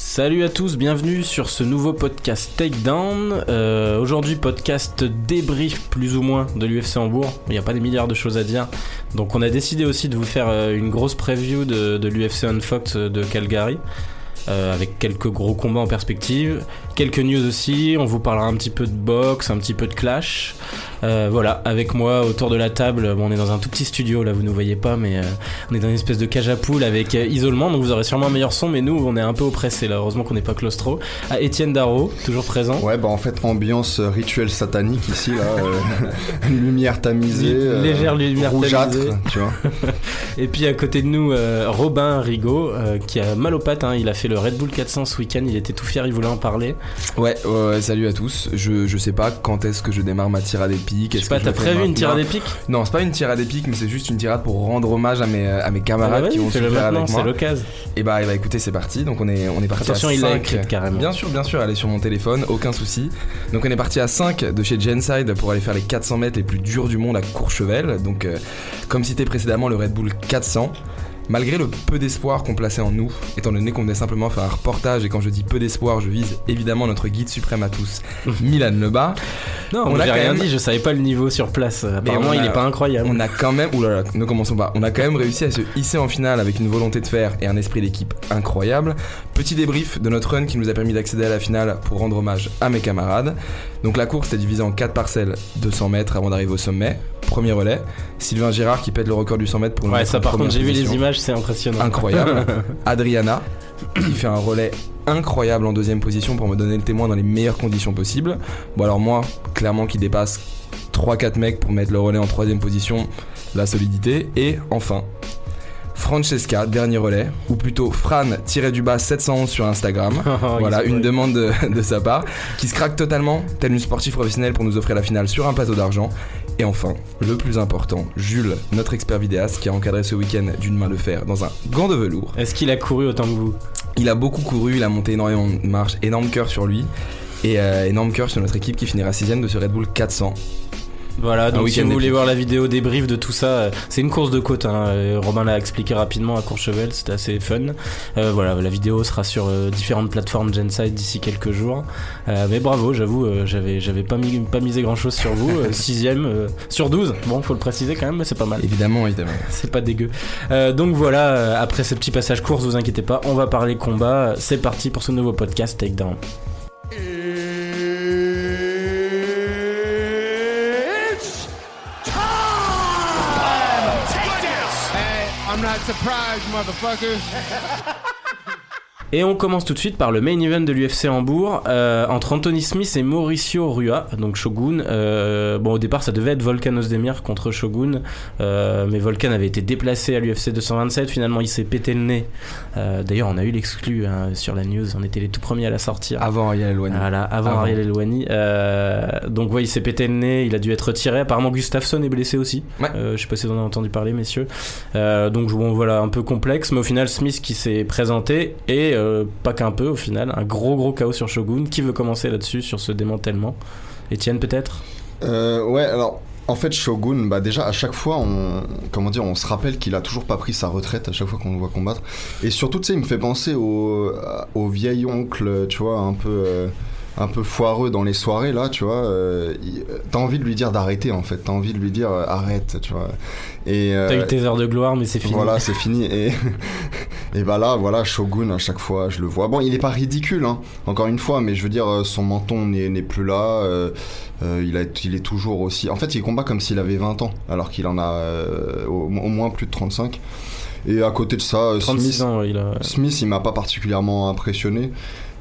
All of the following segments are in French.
Salut à tous, bienvenue sur ce nouveau podcast Takedown. Euh, Aujourd'hui, podcast débrief plus ou moins de l'UFC Hambourg. Il n'y a pas des milliards de choses à dire. Donc, on a décidé aussi de vous faire euh, une grosse preview de, l'UFC Unfox de Calgary. euh, avec quelques gros combats en perspective, quelques news aussi, on vous parlera un petit peu de boxe, un petit peu de clash. Euh, voilà, avec moi autour de la table, bon, on est dans un tout petit studio là, vous ne voyez pas, mais euh, on est dans une espèce de cage à poules avec euh, isolement, donc vous aurez sûrement un meilleur son, mais nous on est un peu oppressés là, heureusement qu'on n'est pas claustro. À Étienne Darro, toujours présent. Ouais, bah en fait, ambiance euh, rituel satanique ici, là. euh, lumière tamisée. euh, Légère lumière rougeâtre, tamisée. tu vois. Et puis à côté de nous, euh, Robin Rigaud, euh, qui a mal aux pattes, hein, il a fait le Red Bull 400 ce week-end, il était tout fier, il voulait en parler. Ouais, salut à tous. Je, je sais pas quand est-ce que je démarre ma tirade épique. Je sais pas, t'as prévu une tirade épique Non, c'est pas une tirade épique, mais c'est juste une tirade pour rendre hommage à mes, à mes Ah camarades bah qui ont souffert avec c'est moi. l'occasion. Et bah, et bah écoutez, c'est parti. Donc on est, on est parti Attention, à il l'a 5. écrite carrément. Bien sûr, bien sûr, elle est sur mon téléphone, aucun souci. Donc on est parti à 5 de chez Genside pour aller faire les 400 mètres les plus durs du monde à Courchevel. Donc euh, comme cité précédemment, le Red Bull 400. Malgré le peu d'espoir qu'on plaçait en nous, étant donné qu'on venait simplement faire un reportage, et quand je dis peu d'espoir, je vise évidemment notre guide suprême à tous, Milan Lebas, Non, On on a j'ai quand rien même- dit, je savais pas le niveau sur place. Apparemment, il est pas incroyable. on a quand même, oulala, ne commençons pas, on a quand même réussi à se hisser en finale avec une volonté de faire et un esprit d'équipe incroyable. Petit débrief de notre run qui nous a permis d'accéder à la finale pour rendre hommage à mes camarades. Donc la course était divisée en 4 parcelles, 200 mètres avant d'arriver au sommet. Premier relais, Sylvain Girard qui pète le record du 100 mètres pour nous Ouais, ça par contre, j'ai vu les position. C'est impressionnant. Incroyable. Adriana qui fait un relais incroyable en deuxième position pour me donner le témoin dans les meilleures conditions possibles. Bon alors moi, clairement qui dépasse 3-4 mecs pour mettre le relais en troisième position, la solidité. Et enfin, Francesca, dernier relais, ou plutôt Fran tiré du bas 711 sur Instagram. Oh, voilà, il une demande de, de sa part, qui se craque totalement, telle une sportive professionnelle pour nous offrir la finale sur un plateau d'argent. Et enfin, le plus important, Jules, notre expert vidéaste, qui a encadré ce week-end d'une main de fer dans un gant de velours. Est-ce qu'il a couru autant que vous? Il a beaucoup couru, il a monté énormément de marches, énorme cœur sur lui. Et euh, énorme cœur sur notre équipe qui finira 6 de ce Red Bull 400. Voilà, donc si vous voulez voir la vidéo débrief de tout ça, euh, c'est une course de côte. Hein. euh, Robin l'a expliqué rapidement à Courchevel, c'était assez fun. Euh, voilà, la vidéo sera sur euh, différentes plateformes Genside d'ici quelques jours. Euh, mais bravo, j'avoue, euh, j'avais j'avais pas, mis, pas misé grand chose sur vous. sixième euh, sur 12. Bon, faut le préciser quand même, mais c'est pas mal. Évidemment, évidemment. C'est pas dégueu. Euh, donc voilà, après ce petit passage course, vous inquiétez pas, on va parler combat. C'est parti pour ce nouveau podcast Takedown. Not surprised, motherfuckers. Et on commence tout de suite par le main event de l'UFC Hambourg euh, entre Anthony Smith et Mauricio Rua, donc Shogun. Euh, bon, au départ, ça devait être Volkan Ozdemir contre Shogun, euh, mais Volkan avait été déplacé à l'UFC 227. Finalement, il s'est pété le nez. Euh, D'ailleurs, on a eu l'exclu hein, sur la news. On était les tout premiers à la sortir. Avant Ariel Eloigny. Voilà, avant, Avant. Ariel Elwani. Euh, donc, ouais, il s'est pété le nez, il a dû être retiré. Apparemment, Gustafsson est blessé aussi. Ouais. Euh, je sais pas si vous en avez entendu parler, messieurs. Euh, donc, bon, voilà, un peu complexe, mais au final, Smith qui s'est présenté et euh, pas qu'un peu, au final, un gros gros chaos sur Shogun. Qui veut commencer là-dessus, sur ce démantèlement? Étienne, peut-être? Euh, ouais, alors. En fait, Shogun, bah déjà à chaque fois, on, comment dire, on se rappelle qu'il a toujours pas pris sa retraite à chaque fois qu'on le voit combattre. Et surtout, tu sais, il me fait penser au, vieil oncle, tu vois, un peu, euh, un peu foireux dans les soirées là, tu vois. euh, il- T'as envie de lui dire d'arrêter en fait. T'as envie de lui dire euh, arrête, tu vois. Et euh, T'as eu tes heures de gloire, mais c'est fini. Voilà, c'est fini. Et, et bah là, voilà, Shogun, à chaque fois, je le vois. Bon, il est pas ridicule, hein, encore une fois, mais je veux dire, euh, son menton n'est plus là. euh, euh, il, a, il est toujours aussi. En fait, il combat comme s'il avait 20 ans, alors qu'il en a euh, au, au moins plus de 35. Et à côté de ça, euh, 36 Smith, ans, il a. Smith, il m'a pas particulièrement impressionné.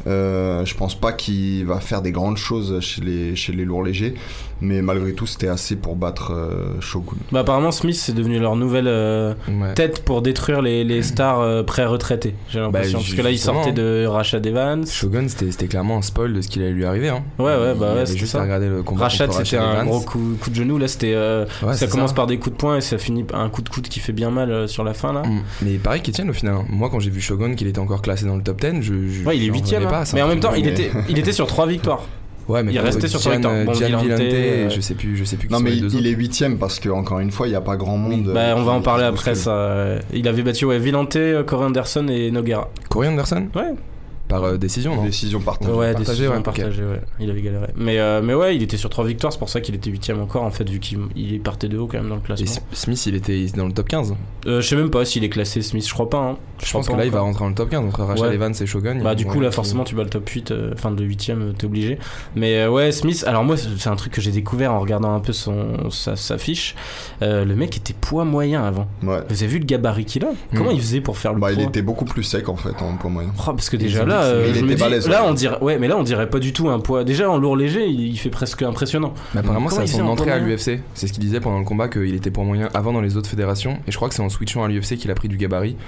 Euh, je pense pas qu'il va faire des grandes choses chez les, chez les lourds légers, mais malgré tout, c'était assez pour battre euh, Shogun. Bah, apparemment, Smith, c'est devenu leur nouvelle. euh, Ouais. tête pour détruire les, les stars euh, pré-retraités, j'ai l'impression. Bah, Parce que là, il sortait de Rashad Evans. Shogun, c'était clairement un spoil de ce qu'il allait lui arriver. Hein. Ouais, ouais, bah Il ouais, avait c'était juste ça. à regarder le combat. Rashad, c'était un gros coup, coup de genou. Là, c'était. euh, Ouais, ça commence par des coups de poing et ça finit par un coup de coude qui fait bien mal euh, sur la fin, là. Mm. Mais pareil qu'Etienne au final. hein. Moi quand j'ai vu Shogun qu'il était encore classé dans le top 10, je. je Ouais, il est j'en huitième. revenais hein. pas, Mais en même temps, il était, il était sur trois victoires. Ouais, mais il contre restait sur son Gian, euh, Bon, Gian Villante, Villante, euh, je sais plus, je sais plus Non, mais il, est huitième parce que encore une fois, il n'y a pas grand monde. Bah, euh, on va en parler après ça. Il avait battu ouais, Villante, euh, Corey Anderson et Noguera. Corey Anderson? Ouais. Par euh, décision, non Décision partagée. Ouais, partagé, décision ouais, partagée, ouais. Il avait galéré. Mais, euh, mais ouais, il était sur 3 victoires, c'est pour ça qu'il était 8 encore, en fait, vu qu'il il partait de haut quand même dans le Et classement. S- Smith, il était dans le top 15. Euh, je sais même pas s'il est classé Smith, je crois pas. Hein. Je pense que là, il va rentrer dans le top 15 entre Rachel Ouais. Evans et Shogun. Bah, du coup, là, forcément, tu bats le top 8, euh, enfin, de 8ème, t'es obligé. Mais euh, ouais, Smith, alors moi, c'est un truc que j'ai découvert en regardant un peu son, sa, sa fiche. Euh, le mec était poids moyen avant. Ouais. Vous avez vu le gabarit qu'il a? Comment Mm. il faisait pour faire le Bah, il poids? était beaucoup plus sec en fait en poids moyen. Oh, parce que déjà dit là, euh, il je me était dis- balèze, là ouais. on dirait, ouais, mais là on dirait pas du tout un poids. Déjà en lourd léger, il, il fait presque impressionnant. Mais apparemment, c'est à son en entrée à l'UFC. C'est ce qu'il disait pendant le combat qu'il était poids moyen avant dans les autres fédérations. Et je crois que c'est en switchant à l'UFC qu'il a pris du gabarit.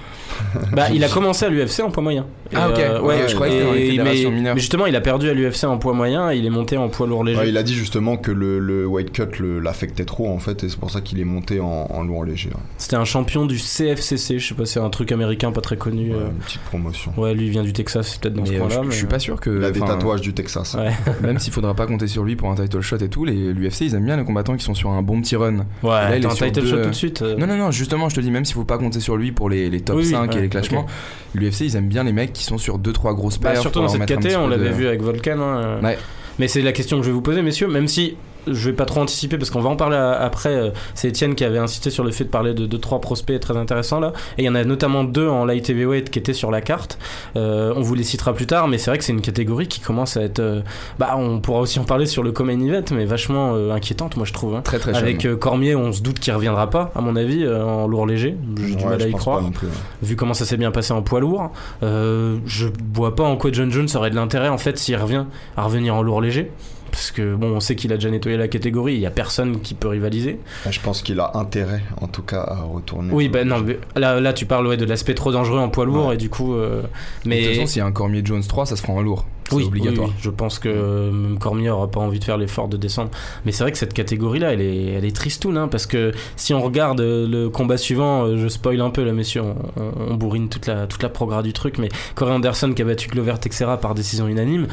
Bah, il a commencé à l'UFC en poids moyen. Et, Ah, ok, ok, ouais, je croyais que dans les fédérations mais, mineures. mais justement, il a perdu à l'UFC en poids moyen et il est monté en poids lourd léger. Il a dit justement que le, le weight cut l'affectait trop en fait et c'est pour ça qu'il est monté en, en lourd léger. C'était un champion du CFCC, je sais pas, c'est un truc américain pas très connu. Ouais, euh. une petite promotion. Ouais, lui il vient du Texas, peut-être dans ce Mais euh, coin-là. je, mais- je suis pas sûr que. Il a des tatouages du Texas. Ouais, Même s'il faudra pas compter sur lui pour un title shot et tout, les l'UFC ils aiment bien les combattants qui sont sur un bon petit run. ouais il est un sur title deux, shot euh, tout de suite. euh. Non, non, non, justement, je te dis, même s'il faut pas compter sur lui pour les, les top Oui, oui, 5 et ouais, les classements, l'UFC ils aiment bien les mecs qui sont sur 2-3 grosses Bah, paires. surtout dans cette petit on l'avait de- vu avec Volcan. hein, euh. Ouais. Mais c'est la question que je vais vous poser, messieurs, même si je vais pas trop anticiper parce qu'on va en parler après. euh, C'est Étienne qui avait insisté sur le fait de parler de 2-3 prospects très intéressants là. Et il y en a notamment deux en light heavyweight qui étaient sur la carte. Euh, on vous les citera plus tard, mais c'est vrai que c'est une catégorie qui commence à être. euh, bah, on pourra aussi en parler sur le Common Event, mais vachement euh, inquiétante, moi je trouve. hein. Très très jeune. Avec Cormier, on se doute qu'il reviendra pas, à mon avis, en lourd léger. J'ai du Ouais, mal à y croire plus. ouais. vu comment ça s'est bien passé en poids lourd. Je vois pas en quoi John Jones aurait de l'intérêt en fait s'il revient à revenir en lourd léger. Parce que bon, on sait qu'il a déjà nettoyé la catégorie, il y a personne qui peut rivaliser. Je pense qu'il a intérêt en tout cas à retourner. Oui, bah non, mais là, là tu parles ouais, de l'aspect trop dangereux en poids lourd Ouais. et du coup. euh, De mais toute façon, s'il y a un Cormier Jones 3, ça se fera en lourd. C'est oui, obligatoire. oui, oui, je pense que euh, même Cormier aura pas envie de faire l'effort de descendre. Mais c'est vrai que cette catégorie-là, elle est, elle est tristoune, hein, parce que si on regarde euh, le combat suivant, euh, je spoil un peu là, messieurs, on, on- on bourrine toute la, toute la progra du truc, mais Corey Anderson qui a battu Glover Texera par décision unanime,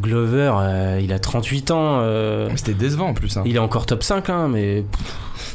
Glover, euh, il a 38 ans, euh, C'était décevant en plus. hein. il est encore top 5, hein, mais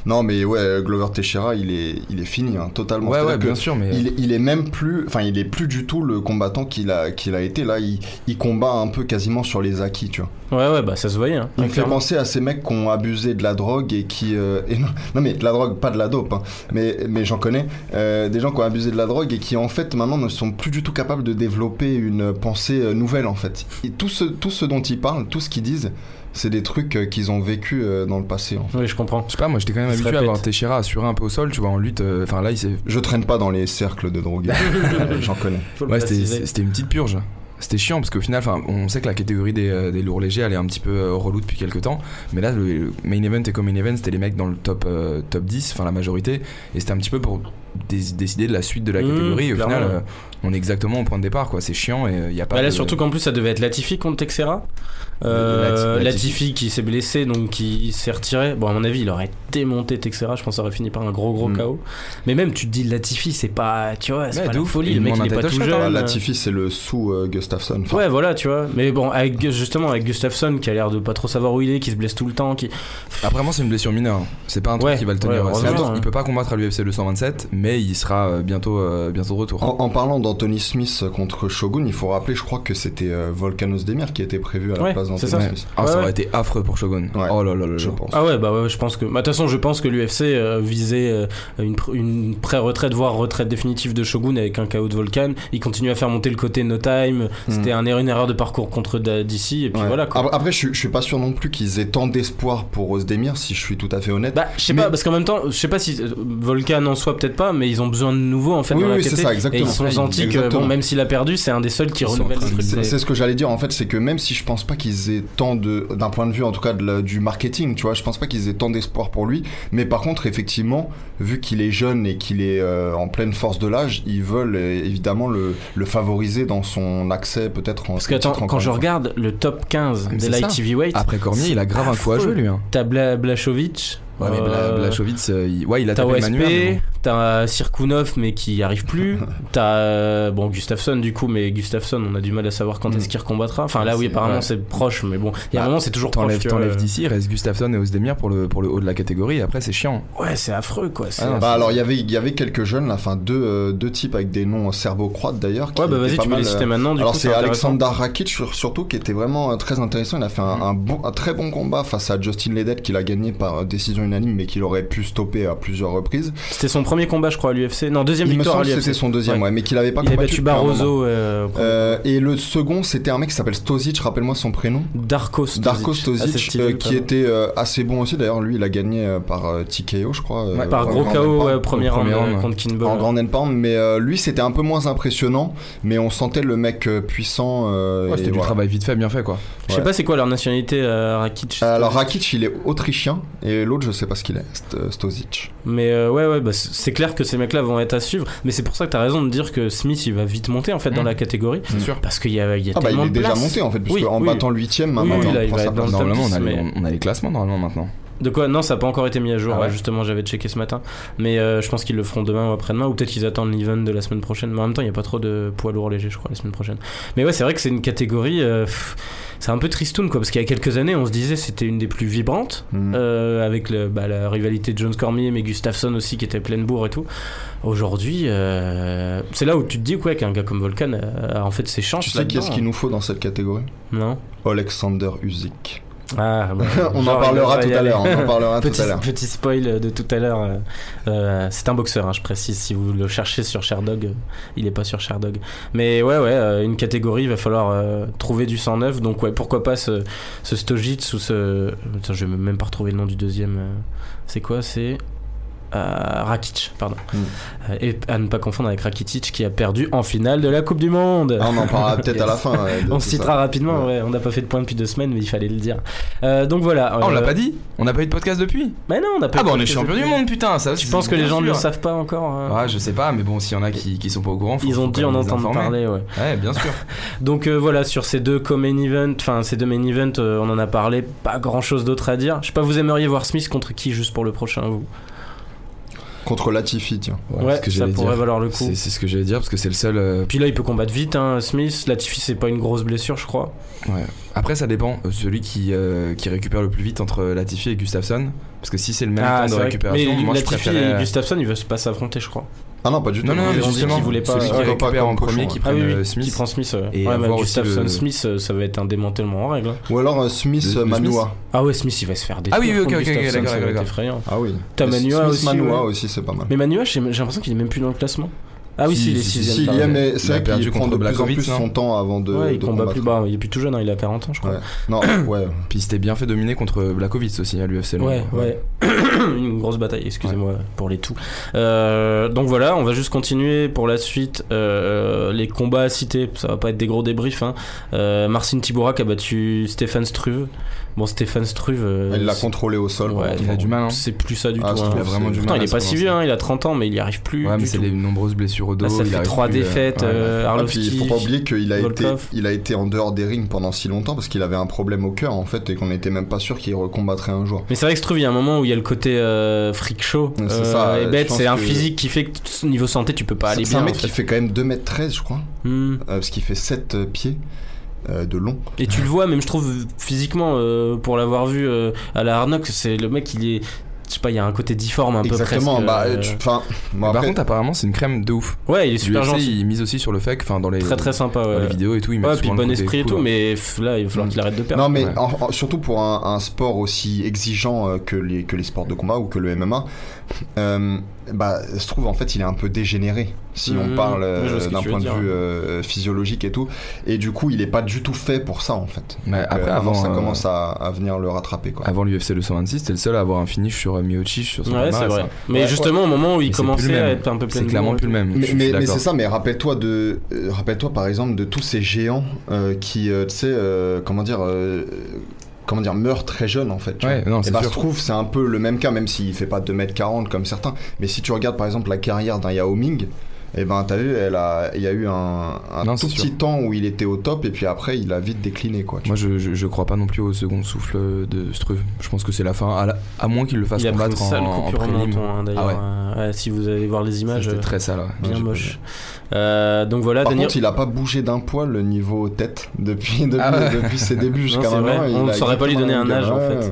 Non mais ouais, Glover Teixeira il est, il est fini hein, totalement. Ouais, ouais, bien sûr, mais. Il, est- il est même plus, enfin il est plus du tout le combattant qu'il a, qu'il a été là. Il, il combat un peu quasiment sur les acquis, tu vois. ouais, ouais, bah ça se voyait. Hein, Il me fait penser à ces mecs qui ont abusé de la drogue et qui, euh, et non, non, mais de la drogue, pas de la dope, hein, mais mais j'en connais euh, des gens qui ont abusé de la drogue et qui en fait maintenant ne sont plus du tout capables de développer une pensée euh, nouvelle en fait. Et tout ce tout ce dont ils parlent, tout ce qu'ils disent, c'est des trucs euh, qu'ils ont vécu euh, dans le passé. En fait. Oui, je comprends. Je sais pas, moi j'étais quand même habitué à voir Teixeira assurer un peu au sol, tu vois, en lutte. euh, Enfin là, il s'est. Je traîne pas dans les cercles de drogués, Euh, j'en connais. Ouais, c'était une petite purge. C'était chiant parce qu'au final, enfin, on sait que la catégorie des, des lourds légers elle est un petit peu relou depuis quelques temps. Mais là, le, main event et comme main event, c'était les mecs dans le top, euh, top 10, enfin la majorité. Et c'était un petit peu pour dé- décider de la suite de la Mmh, catégorie. et au final, euh, on est exactement au point de départ, quoi. C'est chiant et il y a pas. Bah là, de- surtout qu'en plus, ça devait être Latifi contre Texera. Euh, Lati- Latifi qui s'est blessé, donc qui s'est retiré. Bon, à mon avis, il aurait démonté Texera. Je pense que ça aurait fini par un gros gros Mm. KO. Mais même, tu te dis Latifi, c'est pas. Tu vois, c'est Ouais, pas de la folie. Il Le mec, il est pas tout jeune. Latifi c'est le sous euh, Gustafsson. Enfin, Ouais, voilà, tu vois. Mais bon, avec, justement, avec Gustafsson qui a l'air de pas trop savoir où il est, qui se blesse tout le temps. Qui... Après, moi, c'est une blessure mineure. C'est pas un truc Ouais, qui va le ouais, tenir. heureusement, C'est- hein. il peut pas combattre à l'UFC 227, mais il sera euh, bientôt, euh, bientôt de retour. En, en parlant d'Anthony Smith contre Shogun, il faut rappeler, je crois que c'était euh, Volkanos Demir qui était prévu à la Ouais, c'est ça. Ah, Ouais, ça aurait été affreux pour Shogun. Ouais. Oh là là là Je là. pense. Ah ouais, bah ouais, je pense que. bah, De toute façon, je pense que l'UFC euh, visait euh, une, pr- une pré-retraite, voire retraite définitive de Shogun avec un KO de Volcan. Il continue à faire monter le côté No Time. C'était un erreur- une erreur de parcours contre DC. Et puis Ouais. voilà quoi. Après, après, je, suis- je suis pas sûr non plus qu'ils aient tant d'espoir pour Ozdemir, si je suis tout à fait honnête. Bah, je sais Mais- pas, parce qu'en même temps, je sais pas si euh, Volcan en soi, peut-être pas, mais ils ont besoin de nouveau en fait Oui, dans la oui, c'est KT. ça, Et exactement. ils sont sentis que, bon, même s'il a perdu, c'est un des seuls qui renouvelle c'est ce que j'allais dire en fait, c'est que même si je pense pas qu'ils aient tant de, d'un point de vue en tout cas de la- du marketing, tu vois, je pense pas qu'ils aient tant d'espoir pour lui, mais par contre effectivement, vu qu'il est jeune et qu'il est euh, en pleine force de l'âge, ils veulent euh, évidemment le, le favoriser dans son accès peut-être en Parce que attends, quand je regarde le top 15 Mais des light heavyweight, Après Cormier, il a grave un coup à jouer lui. hein. t'as Bla- Blachowicz, Ouais, mais Bla- Euh, Blachowicz, euh, il- ouais, il a T'as tapé Manuel. mais OSP, bon. t'as Sirkunov mais qui y arrive plus. t'as euh, bon Gustafsson du coup, mais Gustafsson, on a du mal à savoir quand Mm. est-ce qu'il recombattra. Enfin là, oui, C'est- apparemment ouais. c'est proche, mais bon, il y a un Ah, moment c'est toujours proche. T'enlèves tu vois. t'enlèves d'ici, il reste Gustafsson et Osdemir pour le, pour le haut de la catégorie, et après c'est chiant. Ouais, c'est affreux quoi. c'est- Ah non, Bah alors il y avait il y avait quelques jeunes là, enfin deux euh, deux types avec des noms serbo-croates d'ailleurs. qui ouais, bah étaient vas-y, pas tu peux mal, les euh, citer maintenant. Du Alors coup, c'est intéressant. Alexander Rakic sur- surtout qui était vraiment euh, très intéressant. Il a fait un, un bon, un très bon combat face à Justin Ledet qu'il a gagné par euh, décision unanime mais qu'il aurait pu stopper à plusieurs reprises. C'était son premier combat, je crois, à l'UFC. Non, deuxième Il me victoire à semble que l'UFC. c'était son deuxième, Ouais. ouais, mais qu'il avait pas Il a combattu battu. Barroso. euh. Euh, et le second, c'était un mec qui s'appelle Stosic, rappelle-moi son prénom. Darko Assez Stosic, stylé, euh, qui était euh, assez bon aussi. D'ailleurs, lui, il a gagné euh, par euh, TKO, je crois. euh, Ouais, Par gros grand KO, premier round euh, contre Kinball. En grand endpoint, mais euh, lui, c'était un peu moins impressionnant. Mais on sentait le mec euh, puissant. euh, Ouais, c'était du travail vite fait, bien fait quoi. Je sais pas c'est quoi leur nationalité, Rakic. Alors Rakic, il est autrichien et l'autre, je sais pas ce qu'il est. St- euh, Stosic. Mais euh, ouais, ouais, bah, c'est clair que ces mecs-là vont être à suivre. Mais c'est pour ça que t'as raison de dire que Smith, il va vite monter en fait dans Mm. la catégorie. C'est sûr. Parce qu'il y a, il y a Ah bah il tellement est de déjà place. monté en fait, puisque Oui, en oui. battant huitième, Oui, maintenant, oui, là, il il prend va sa être dans place. le top Normalement, on a, 10, les, mais- on a les classements normalement maintenant. De quoi Non, ça n'a pas encore été mis à jour. Ah ouais ouais, justement, j'avais checké ce matin. Mais euh, je pense qu'ils le feront demain ou après-demain. Ou peut-être qu'ils attendent l'event de la semaine prochaine. Mais en même temps, il n'y a pas trop de poids lourds légers, je crois, la semaine prochaine. Mais ouais, c'est vrai que c'est une catégorie. euh, c'est un peu tristoun, quoi. Parce qu'il y a quelques années, on se disait c'était une des plus vibrantes. Mm. euh, avec le, bah, la rivalité de Jones Cormier, mais Gustafsson aussi qui était pleine bourre et tout. Aujourd'hui, c'est là où tu te dis quoi qu'un gars comme Volkan a, a en fait ses chances. Tu sais qu'est-ce là-dedans. qu'il nous faut dans cette catégorie? Non Alexander Usyk. Ah, bah, on en parlera tout à l'heure. On en parlera tout Petit, à l'heure. petit spoil de tout à l'heure. euh, euh, c'est un boxeur, hein, je précise. Si vous le cherchez sur Sherdog, euh, il est pas sur Sherdog. Mais ouais, ouais, euh, une catégorie, il va falloir euh, trouver du sang neuf. Donc ouais, pourquoi pas ce, ce Stojic ou ce. Je vais même pas retrouver le nom du deuxième. C'est quoi? C'est. Euh, Rakic, pardon. Mm. Euh, et à ne pas confondre avec Rakitic qui a perdu en finale de la Coupe du Monde. Ah, on en parlera peut-être à la fin. ouais, On ça. citera rapidement, Ouais. ouais. On n'a pas fait de point depuis deux semaines, mais il fallait le dire. Euh, donc voilà. Ah, on l'a euh, pas dit On n'a pas eu de podcast depuis Mais non, on n'a pas Ah bah on est champion du monde putain ça Tu penses que les gens ne le savent pas encore hein Ouais je sais pas mais bon s'il y en a qui, qui sont pas au courant faut, Ils ont dû en entendre parler, ouais. Ouais bien sûr Donc euh, voilà, sur ces deux co-main events, enfin ces deux main events, euh, on en a parlé, pas grand chose d'autre à dire. Je sais pas, vous aimeriez voir Smith contre qui juste pour le prochain, vous? Contre Latifi, tiens. Ouais, ce que ça pourrait dire. valoir le coup. C'est ce que j'allais dire parce que c'est le seul euh, Puis là, il peut combattre vite, hein, Smith. Latifi, c'est pas une grosse blessure, je crois. Ouais. Après, ça dépend. Euh, Celui qui, euh, qui récupère le plus vite entre Latifi et Gustafsson. Parce que si c'est le même Ah, temps de récupération, Mais moi je Latifi préférais. et Gustafsson, ils veulent pas s'affronter, je crois. Ah non, pas du tout. Non, non, mais ont dit justement, qu'ils voulaient pas- celui qui récupère en premier qui ouais. Ah euh, oui, Smith. qui prend Smith. Et ouais, Gustafsson, le- Smith, euh, ça va être un démantèlement en règle. Ou alors euh, Smith, Manua. Ah ouais, Smith, il va se faire détruire. Ah oui, oui, ok, ok, d'accord, d'accord. effrayant. Ah oui. T'as Manua Smith aussi, Manua aussi, c'est pas mal. Mais Manua, j'ai j'ai l'impression qu'il est même plus dans le classement. Ah oui, Si, si, il est si, si, sixième. Si, il t'as y a, raison. mais Il c'est vrai qu'il perdu prend contre de plus en son temps avant de. Ouais, il de combat combattre. plus bas, il est plus tout jeune, hein, il a 40 ans, je crois. Ouais. Non, ouais. Puis il s'était bien fait dominer contre Blakovic aussi à l'UFC. Ouais, ouais. Une grosse bataille, excusez-moi pour les tout. Euh, donc voilà, on va juste continuer pour la suite. Euh, les combats à citer, ça va pas être des gros débriefs. Hein. Euh, Marcin Tibourak a battu Stéphane Struve. Bon, Stéphane Struve. euh, Il l'a c'est- contrôlé au sol. Ouais, il a du mal. Hein. C'est plus ça du Ah, tout. Struve, hein. Il a vraiment c'est- du mal. Pourtant, il est pas si vieux, hein, il a 30 ans, mais il y arrive plus. Ouais, mais c'est les nombreuses blessures au dos. Là, ça il fait arrive trois plus, euh, défaites. ouais. euh, Ah, puis il faut pas oublier qu'il a été, il a été en dehors des rings pendant si longtemps parce qu'il avait un problème au cœur en fait et qu'on n'était même pas sûr qu'il recombattrait un jour. Mais c'est vrai que Struve, il y a un moment où il y a le côté euh, freak show. C'est euh, ça, et bête, c'est un que- physique qui fait que niveau santé, tu peux pas aller C'est bien. un mec qui fait. quand même 2m13 je crois, Hmm. euh, parce qu'il fait 7 pieds de long. Et tu le vois, même je trouve physiquement, euh, pour l'avoir vu euh, à la Arnock, c'est le mec, il est. Je sais pas, il y a un côté difforme un Exactement, peu presque. bah, euh, bon, Mais Par contre, apparemment, c'est une crème de ouf. Ouais, il est super gentil. il mise aussi sur le fait que, enfin, dans les, Très très sympa, dans ouais. les vidéos et tout, il met Ouais, puis bon esprit et tout, ouais. mais là, il va falloir Mm. qu'il arrête de perdre. Non mais Ouais. en- en- surtout pour un, un sport aussi exigeant euh, que les, que les sports de combat ou que le MMA, euh, bah, se trouve en fait il est un peu dégénéré si on Mhm. parle euh, d'un point de dire. vue euh, physiologique et tout. Et du coup il est pas du tout fait pour ça en fait. Mais Donc, après, euh, avant, ça euh, commence à, à venir le rattraper quoi. Avant l'UFC 226, c'était le seul à avoir un finish sur euh, Miocic sur son Ouais, vrai. hein. Mais Ouais, justement, au moment où il Mais commençait à être un peu plein C'est clairement plus le même. Mais, c'est ça, mais rappelle-toi de, euh, rappelle-toi par exemple de tous ces géants euh, qui, euh, tu sais, euh, comment dire, euh, comment dire, meurent très jeunes en fait. tu Ouais, vois. non, Et bah, sûr. je trouve c'est un peu le même cas, même s'il fait pas 2m40 comme certains. Mais si tu regardes par exemple la carrière d'un Yao Ming, Et ben t'as vu, elle a, il y a eu un, un Non, tout petit sûr. temps où il était au top et puis après il a vite décliné quoi. Moi, je, je, je crois pas non plus au second souffle de Struve. Je pense que c'est la fin, à, la- à moins qu'il le fasse Il a pris une combattre en, en prélim. hein, d'ailleurs. Ah ouais. Euh, ouais, si vous allez voir les images, C'était euh, très sale. ouais. bien Ouais, moche. Euh, donc voilà, Par Daniel. contre, il a pas bougé d'un poil le niveau tête depuis, depuis, Ah ouais. depuis ses débuts jusqu'à c'est maintenant. On ne saurait pas lui donner un âge, en fait.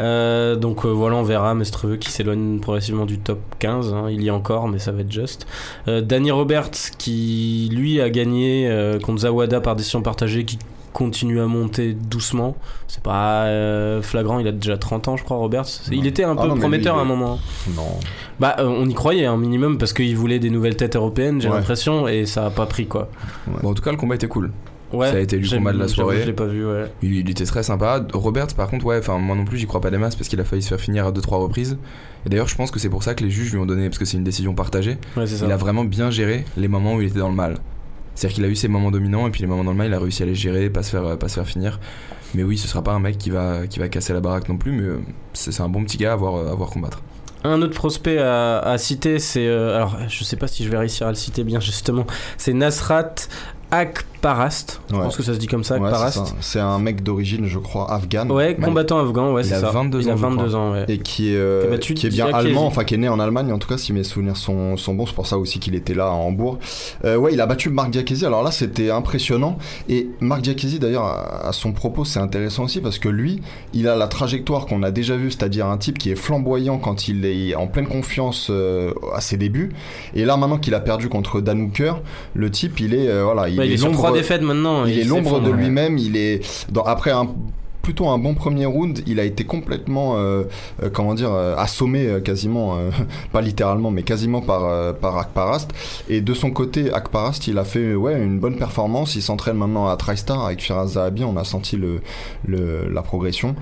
Euh, donc euh, voilà, on verra Mestreveux qui s'éloigne progressivement du top 15. hein. Il y est encore, mais ça va être juste. Euh, Danny Roberts qui lui a gagné euh, contre Zawada par décision partagée, qui continue à monter doucement. C'est pas euh, flagrant, il a déjà 30 ans, je crois, Roberts. Il était un Ah peu non, prometteur lui, à un moment. Non. Bah, euh, on y croyait un minimum parce qu'il voulait des nouvelles têtes européennes, j'ai Ouais. l'impression, et ça a pas pris quoi. Bon, en tout cas, le combat était cool. Ouais, Ça a été j'aime- combat de la soirée. Je l'ai pas vu, ouais. Il, il était très sympa. Roberts, par contre, ouais, enfin, moi non plus, j'y crois pas des masses parce qu'il a failli se faire finir à 2-3 reprises. Et d'ailleurs, je pense que c'est pour ça que les juges lui ont donné, parce que c'est une décision partagée. Ouais, c'est ça. Il a vraiment bien géré les moments où il était dans le mal. C'est-à-dire qu'il a eu ses moments dominants et puis les moments dans le mal, il a réussi à les gérer, pas se faire, pas se faire finir. Mais oui, ce sera pas un mec qui va, qui va casser la baraque non plus, mais euh, c'est c'est un bon petit gars à voir, à voir combattre. Un autre prospect à, à citer, c'est. euh, alors, je sais pas si je vais réussir à le citer bien, justement. C'est Nasrat Akparast. Je Ouais. pense que ça se dit comme ça, Akparast. C'est un mec d'origine, je crois, afghane. Ouais, combattant afghan, ouais, Il c'est a ça. 22 Il a ans, je 22 ans, ouais. Et qui est, euh, qui est bien allemand, enfin qui est né en Allemagne en tout cas, si mes souvenirs sont, sont bons, c'est pour ça aussi qu'il était là à Hambourg. Euh, ouais, il a battu Marc Diakesi, alors là c'était impressionnant. Et Marc Diakesi d'ailleurs, à, à son propos, c'est intéressant aussi parce que lui, il a la trajectoire qu'on a déjà vue, c'est-à-dire un type qui est flamboyant quand il est en pleine confiance euh, à ses débuts. Et là maintenant qu'il a perdu contre Dan Hooker, le type il est, euh, voilà, il Ouais, il est sur l'ombre- trois défaites maintenant. il est l'ombre de ouais. lui-même. Il est dans, après un plutôt un bon premier round. Il a été complètement, euh, euh, comment dire, euh, assommé quasiment, pas littéralement, mais quasiment par par Akparast. Et de son côté, Akparast, il a fait ouais une bonne performance. Il s'entraîne maintenant à TriStar avec Firas Zahabi. On a senti le, le la progression.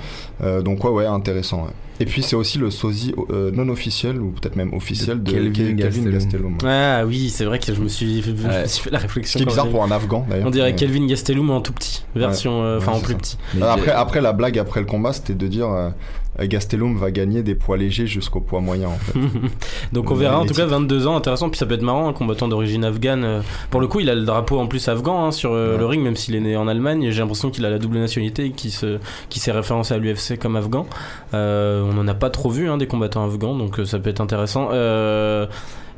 Donc ouais ouais intéressant. ouais. Et puis c'est aussi le sosie euh, non officiel ou peut-être même officiel de, Kelvin Ke- Gastelum. Gastelum. Ah oui, c'est vrai que je me suis, je me Ouais. suis fait la Ce réflexion. qui est bizarre pour un Afghan d'ailleurs. On dirait Mais- Kelvin Gastelum en tout petit, version, euh, enfin Ouais, en plus ça. petit. Alors après, après, la blague après le combat, c'était de dire euh, Gastelum va gagner des poids légers jusqu'au poids moyen. En fait. Donc on Ouais, verra en tout cas titres. 22 ans, intéressant, puis ça peut être marrant, un combattant d'origine afghane. Pour le coup, il a le drapeau en plus afghan hein, sur Ouais. le ring, même s'il est né en Allemagne. J'ai l'impression qu'il a la double nationalité et qu'il se, qui s'est référencé à l'UFC comme afghan. Euh, on n'en a pas trop vu hein, des combattants afghans, donc euh, ça peut être intéressant. Euh,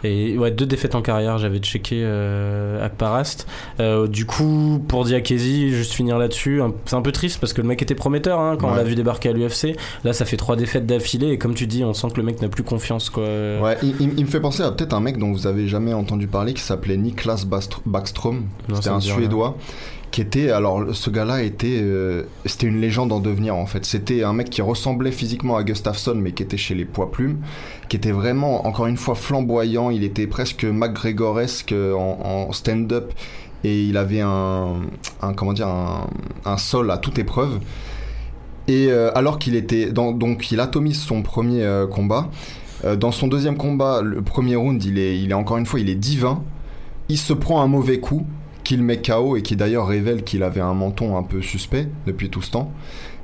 et ouais, deux défaites en carrière, j'avais checké euh, Akparast. Euh, du coup, pour Diakesi, juste finir là-dessus, c'est un peu triste parce que le mec était prometteur hein, quand on l'a vu débarquer à l'UFC. Là, ça fait trois défaites d'affilée et comme tu dis, on sent que le mec n'a plus confiance. Quoi. Ouais, il, il- il me fait penser à peut-être un mec dont vous avez jamais entendu parler qui s'appelait Niklas Backstrom. C'était un rien. Était alors ce gars-là était euh, c'était une légende en devenir en fait. C'était un mec qui ressemblait physiquement à Gustafsson mais qui était chez les poids plumes, qui était vraiment encore une fois flamboyant. Il était presque McGregoresque en, en stand-up et il avait un, comment dire un, sol à toute épreuve. Et euh, alors qu'il était dans, donc il atomise son premier euh, combat. Euh, dans son deuxième combat, le premier round, il est, il est encore une fois, il est divin. Il se prend un mauvais coup qu'il met KO et qui d'ailleurs révèle qu'il avait un menton un peu suspect depuis tout ce temps.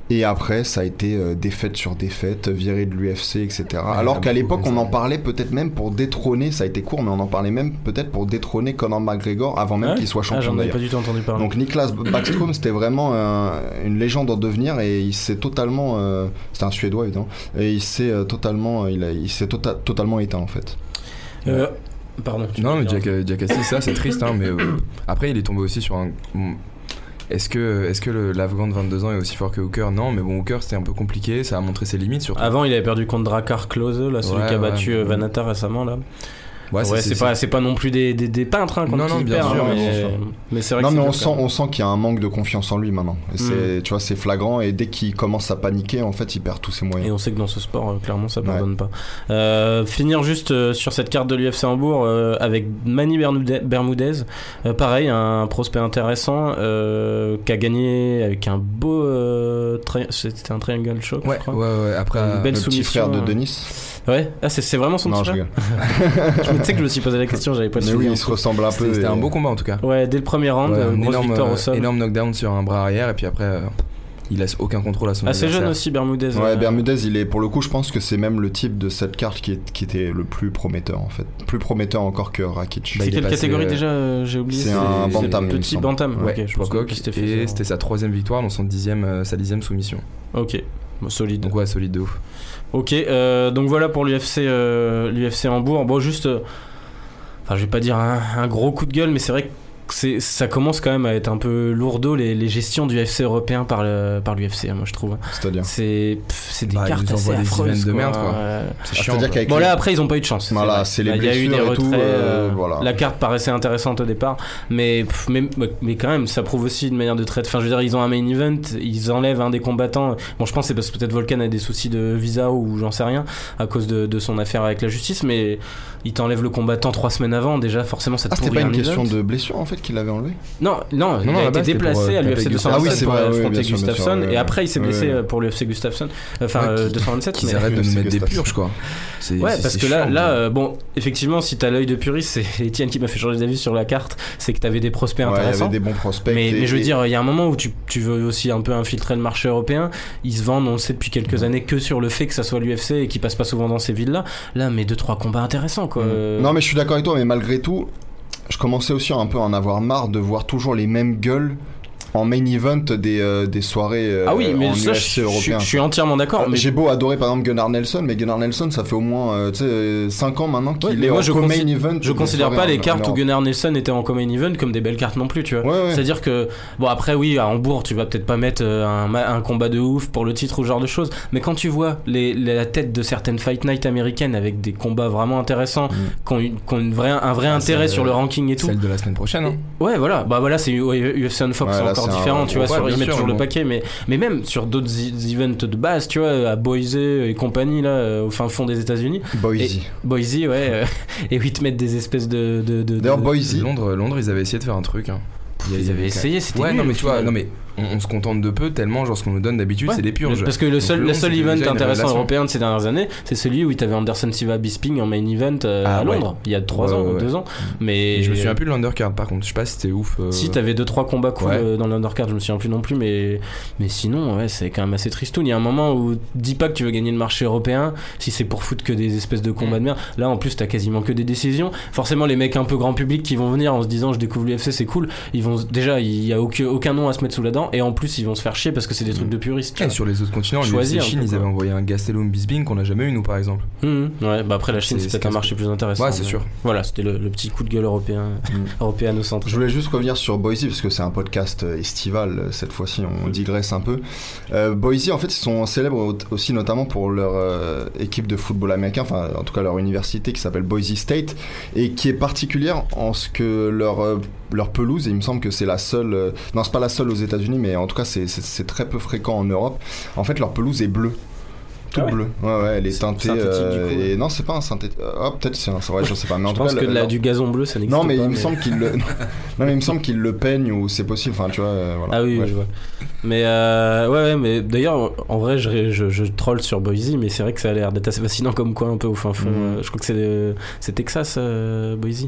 Et après, ça a été euh, défaite sur défaite, viré de l'UFC, etc. Alors qu'à l'époque, on en parlait peut-être même pour détrôner, ça a été court, mais on en parlait même peut-être pour détrôner Conor McGregor avant même Ouais qu'il soit Ah, champion j'en avais d'ailleurs. pas du tout entendu parler. Donc Niklas Backstrom, c'était vraiment un- une légende en devenir et il s'est totalement, euh, c'était un Suédois évidemment, et il s'est euh, totalement, il, a- il s'est tota- totalement éteint en fait. Euh, pardon. tu Non, mais. Jack, Jack Assis, ça c'est triste, hein, mais euh, après il est tombé aussi sur un. Est-ce que, est-ce que le- l'Afghan de 22 ans est aussi fort que Hooker? Non, mais bon, Hooker c'était un peu compliqué, ça a montré ses limites surtout. Avant, il avait perdu contre Drakkar Klose, là, celui Ouais, qui a ouais, battu mais euh, récemment. Là. Ouais, Ouais, c'est pas, c'est pas non plus des, des, des peintres hein, quand Non, non, bien perdent, sûr, hein, mais, sûr. mais c'est vrai Non que mais on sent, on sent qu'il y a un manque de confiance en lui maintenant. Et c'est, tu vois, c'est flagrant et dès qu'il commence à paniquer, en fait, il perd tous ses Et moyens. on sait que dans ce sport, euh, clairement, ça Ouais. pardonne pas. Euh, finir juste euh, sur cette carte de l'UFC Hambourg euh, avec Manny Bermude- Bermudez. Euh, pareil, un prospect intéressant euh, qui a gagné avec un beau. euh, tri- C'était un triangle choc, Ouais, je ouais, crois. ouais, après. Une belle Le petit frère de euh, Denis. Ouais, ah, c'est c'est vraiment son Non, petit je frère. Je Tu sais que je me suis posé la question, j'avais pas le Mais oui, souvenir. il se ressemble un peu. C'était et- un beau combat en tout cas. Ouais, dès le premier round, Ouais, grosse énorme, victoire au sol. énorme knockdown sur un bras arrière et puis après euh, il laisse aucun contrôle à son Assez jeune aussi, Bermudez. Ouais, euh, Bermudez, il est pour le coup, je pense que c'est même le type de cette carte qui, est- qui était le plus prometteur en fait. Plus prometteur encore que Rakic. Bah, C'est quelle passé, catégorie euh, déjà euh, J'ai oublié. c'est un bantam, Petit bantam. Ouais, ok, je pense Pocock, que c'était fait et c'était sa troisième victoire dans son dixième, euh, sa dixième soumission. Ok, solide. Donc ouais, solide de ouf. Ok, euh, donc voilà pour l'UFC euh, l'UFC Hambourg. Bon, juste, euh, enfin, je vais pas dire un, un gros coup de gueule, mais c'est vrai que ça commence quand même à être un peu lourdeau les, les gestions du UFC européen par, le, par l'UFC, moi je trouve. C'est-à-dire. C'est, pff, c'est des Bah, cartes assez affreuses. de merde, quoi. C'est Ah, chiant. Bon là après ils ont pas eu de chance. Voilà, c'est les Là, Il y a eu des et tout, retraits. euh, euh, voilà. La carte paraissait intéressante au départ, mais, pff, mais mais quand même ça prouve aussi une manière de traiter. Enfin je veux dire ils ont un main event, ils enlèvent un des combattants. Bon je pense que c'est parce que peut-être Volkan a des soucis de visa ou j'en sais rien à cause de, de son affaire avec la justice, mais ils t'enlèvent le combattant trois semaines avant déjà forcément ça te Ah, c'était pas une un question event. de blessure en fait qu'il avait enlevé Non, non, il non, a été déplacé euh, à l'UFC taper 227 Ah oui, c'est pour oui, affronter Gustafsson et après il s'est blessé euh, pour l'UFC Gustafsson, enfin Ouais, euh, qui- 227 Qu'ils mais- arrêtent de nous mettre des purges quoi. Ouais, parce que là, là euh, bon, effectivement, si t'as l'œil de puriste, c'est Etienne qui m'a fait changer d'avis sur la carte, c'est que t'avais des prospects intéressants. des bons prospects. Mais, je veux dire, il y a un moment où tu, tu veux aussi un peu infiltrer le marché européen. Ils se vendent, on le sait depuis quelques années, que sur le fait que ça soit l'UFC et qu'ils passent pas souvent dans ces villes-là. Là, mais deux trois combats intéressants, quoi. Euh, Mm. Non, mais je suis d'accord avec toi, mais malgré tout, je commençais aussi un peu à en avoir marre de voir toujours les mêmes gueules en main event des, euh, des soirées euh, ah oui, mais en ça, je, UFC je- européen. je suis entièrement d'accord. Euh, mais J'ai beau adorer par exemple Gunnar Nelson, mais Gunnar Nelson, ça fait au moins euh, tu sais, 5 ans maintenant qu'il Ouais, est moi, en je consi- event. Je considère pas en- les en cartes où. Gunnar Nelson était en common event comme des belles cartes non plus, tu vois. Ouais, ouais. C'est-à-dire que, bon, après, oui, à Hambourg, tu vas peut-être pas mettre un, un combat de ouf pour le titre ou ce genre de choses, mais quand tu vois les, les- la tête de certaines Fight Night américaines avec des combats vraiment intéressants, qui ont, une- qui ont une vraie, un vrai Ah, intérêt sur le ranking et tout. Celle de la semaine prochaine. hein. Ouais, voilà. Bah voilà, c'est UFC on Fox, là, encore un- différent, tu vois. ouais, sur, ils mettent toujours le bon. paquet, mais, mais même sur d'autres events de base, tu vois, à Boise et compagnie, là, euh, au fin fond des États-Unis. Boise. Boise, ouais. euh, et où ils te mettent des espèces de. de, de- D'ailleurs, de- Boise. Londres, Londres, ils avaient essayé de faire un truc. hein. Ils avaient essayé, c'était Ouais, nul, non, mais tu vois, non, mais on, on se contente de peu tellement, genre, ce qu'on nous donne d'habitude, Ouais, c'est des purges. Parce que le Donc, seul, le seul event intéressant européen de ces dernières années, c'est celui où tu avais Anderson Silva Bisping en main event euh, Ah, à ouais. Londres, il y a 3 Ouais, ans ou ouais. 2 ans. Mais Et je me souviens plus de l'undercard par contre, je sais pas si c'était ouf. euh, Si t'avais 2-3 combats cool euh, dans l'undercard, je me souviens plus non plus, mais, mais sinon, ouais, c'est quand même assez tristoun. Il y a un moment où dis pas que tu veux gagner le marché européen si c'est pour foutre que des espèces de combats de merde. Là, en plus, t'as quasiment que des décisions. Forcément, les mecs un peu grand public qui vont venir en se disant je découvre l'UFC, c'est cool. Ils vont déjà, il y a aucun, aucun nom à se mettre sous la dent, et en plus, ils vont se faire chier parce que c'est des trucs de puristes. Et sur les autres continents, un Chine, ils avaient envoyé un Gastelum Bisbing qu'on a jamais eu nous par exemple. Mhm. Ouais, bah après la Chine, C'est- peut-être un marché plus intéressant. Ouais, c'est sûr. Voilà, c'était le, le petit coup de gueule européen, Mm. européano-centré. Je voulais juste revenir sur Boise parce que c'est un podcast euh, estival euh, cette fois-ci, on digresse un peu. Euh, Boise, en fait, ils sont célèbres au- aussi notamment pour leur euh, équipe de football américain, enfin en tout cas leur université qui s'appelle Boise State et qui est particulière en ce que leur euh, leur pelouse, et il me semble que c'est la seule, euh, non c'est pas la seule aux États-Unis, mais en tout cas c'est- très peu fréquent en Europe. En fait, leur pelouse est bleue. Toute Ah ouais bleue. Ouais, ouais, elle est teintée. du euh, coup, ouais. et non, c'est pas un synthétique. Oh, peut-être c'est un, vrai, je sais pas. Mais en Je tout pense cas, que le- la- du gazon bleu, ça n'existe non, pas. mais il me semble qu'il le. non, mais il me semble qu'il le peigne ou c'est possible. Enfin, tu vois. euh, voilà. Ah oui, je vois. Mais euh, ouais, ouais, mais d'ailleurs, en vrai, je, je, je troll sur Boise, mais c'est vrai que ça a l'air d'être assez fascinant comme quoi, un peu au fin fond. Euh, je crois que c'est euh, c'est Texas, euh, Boise.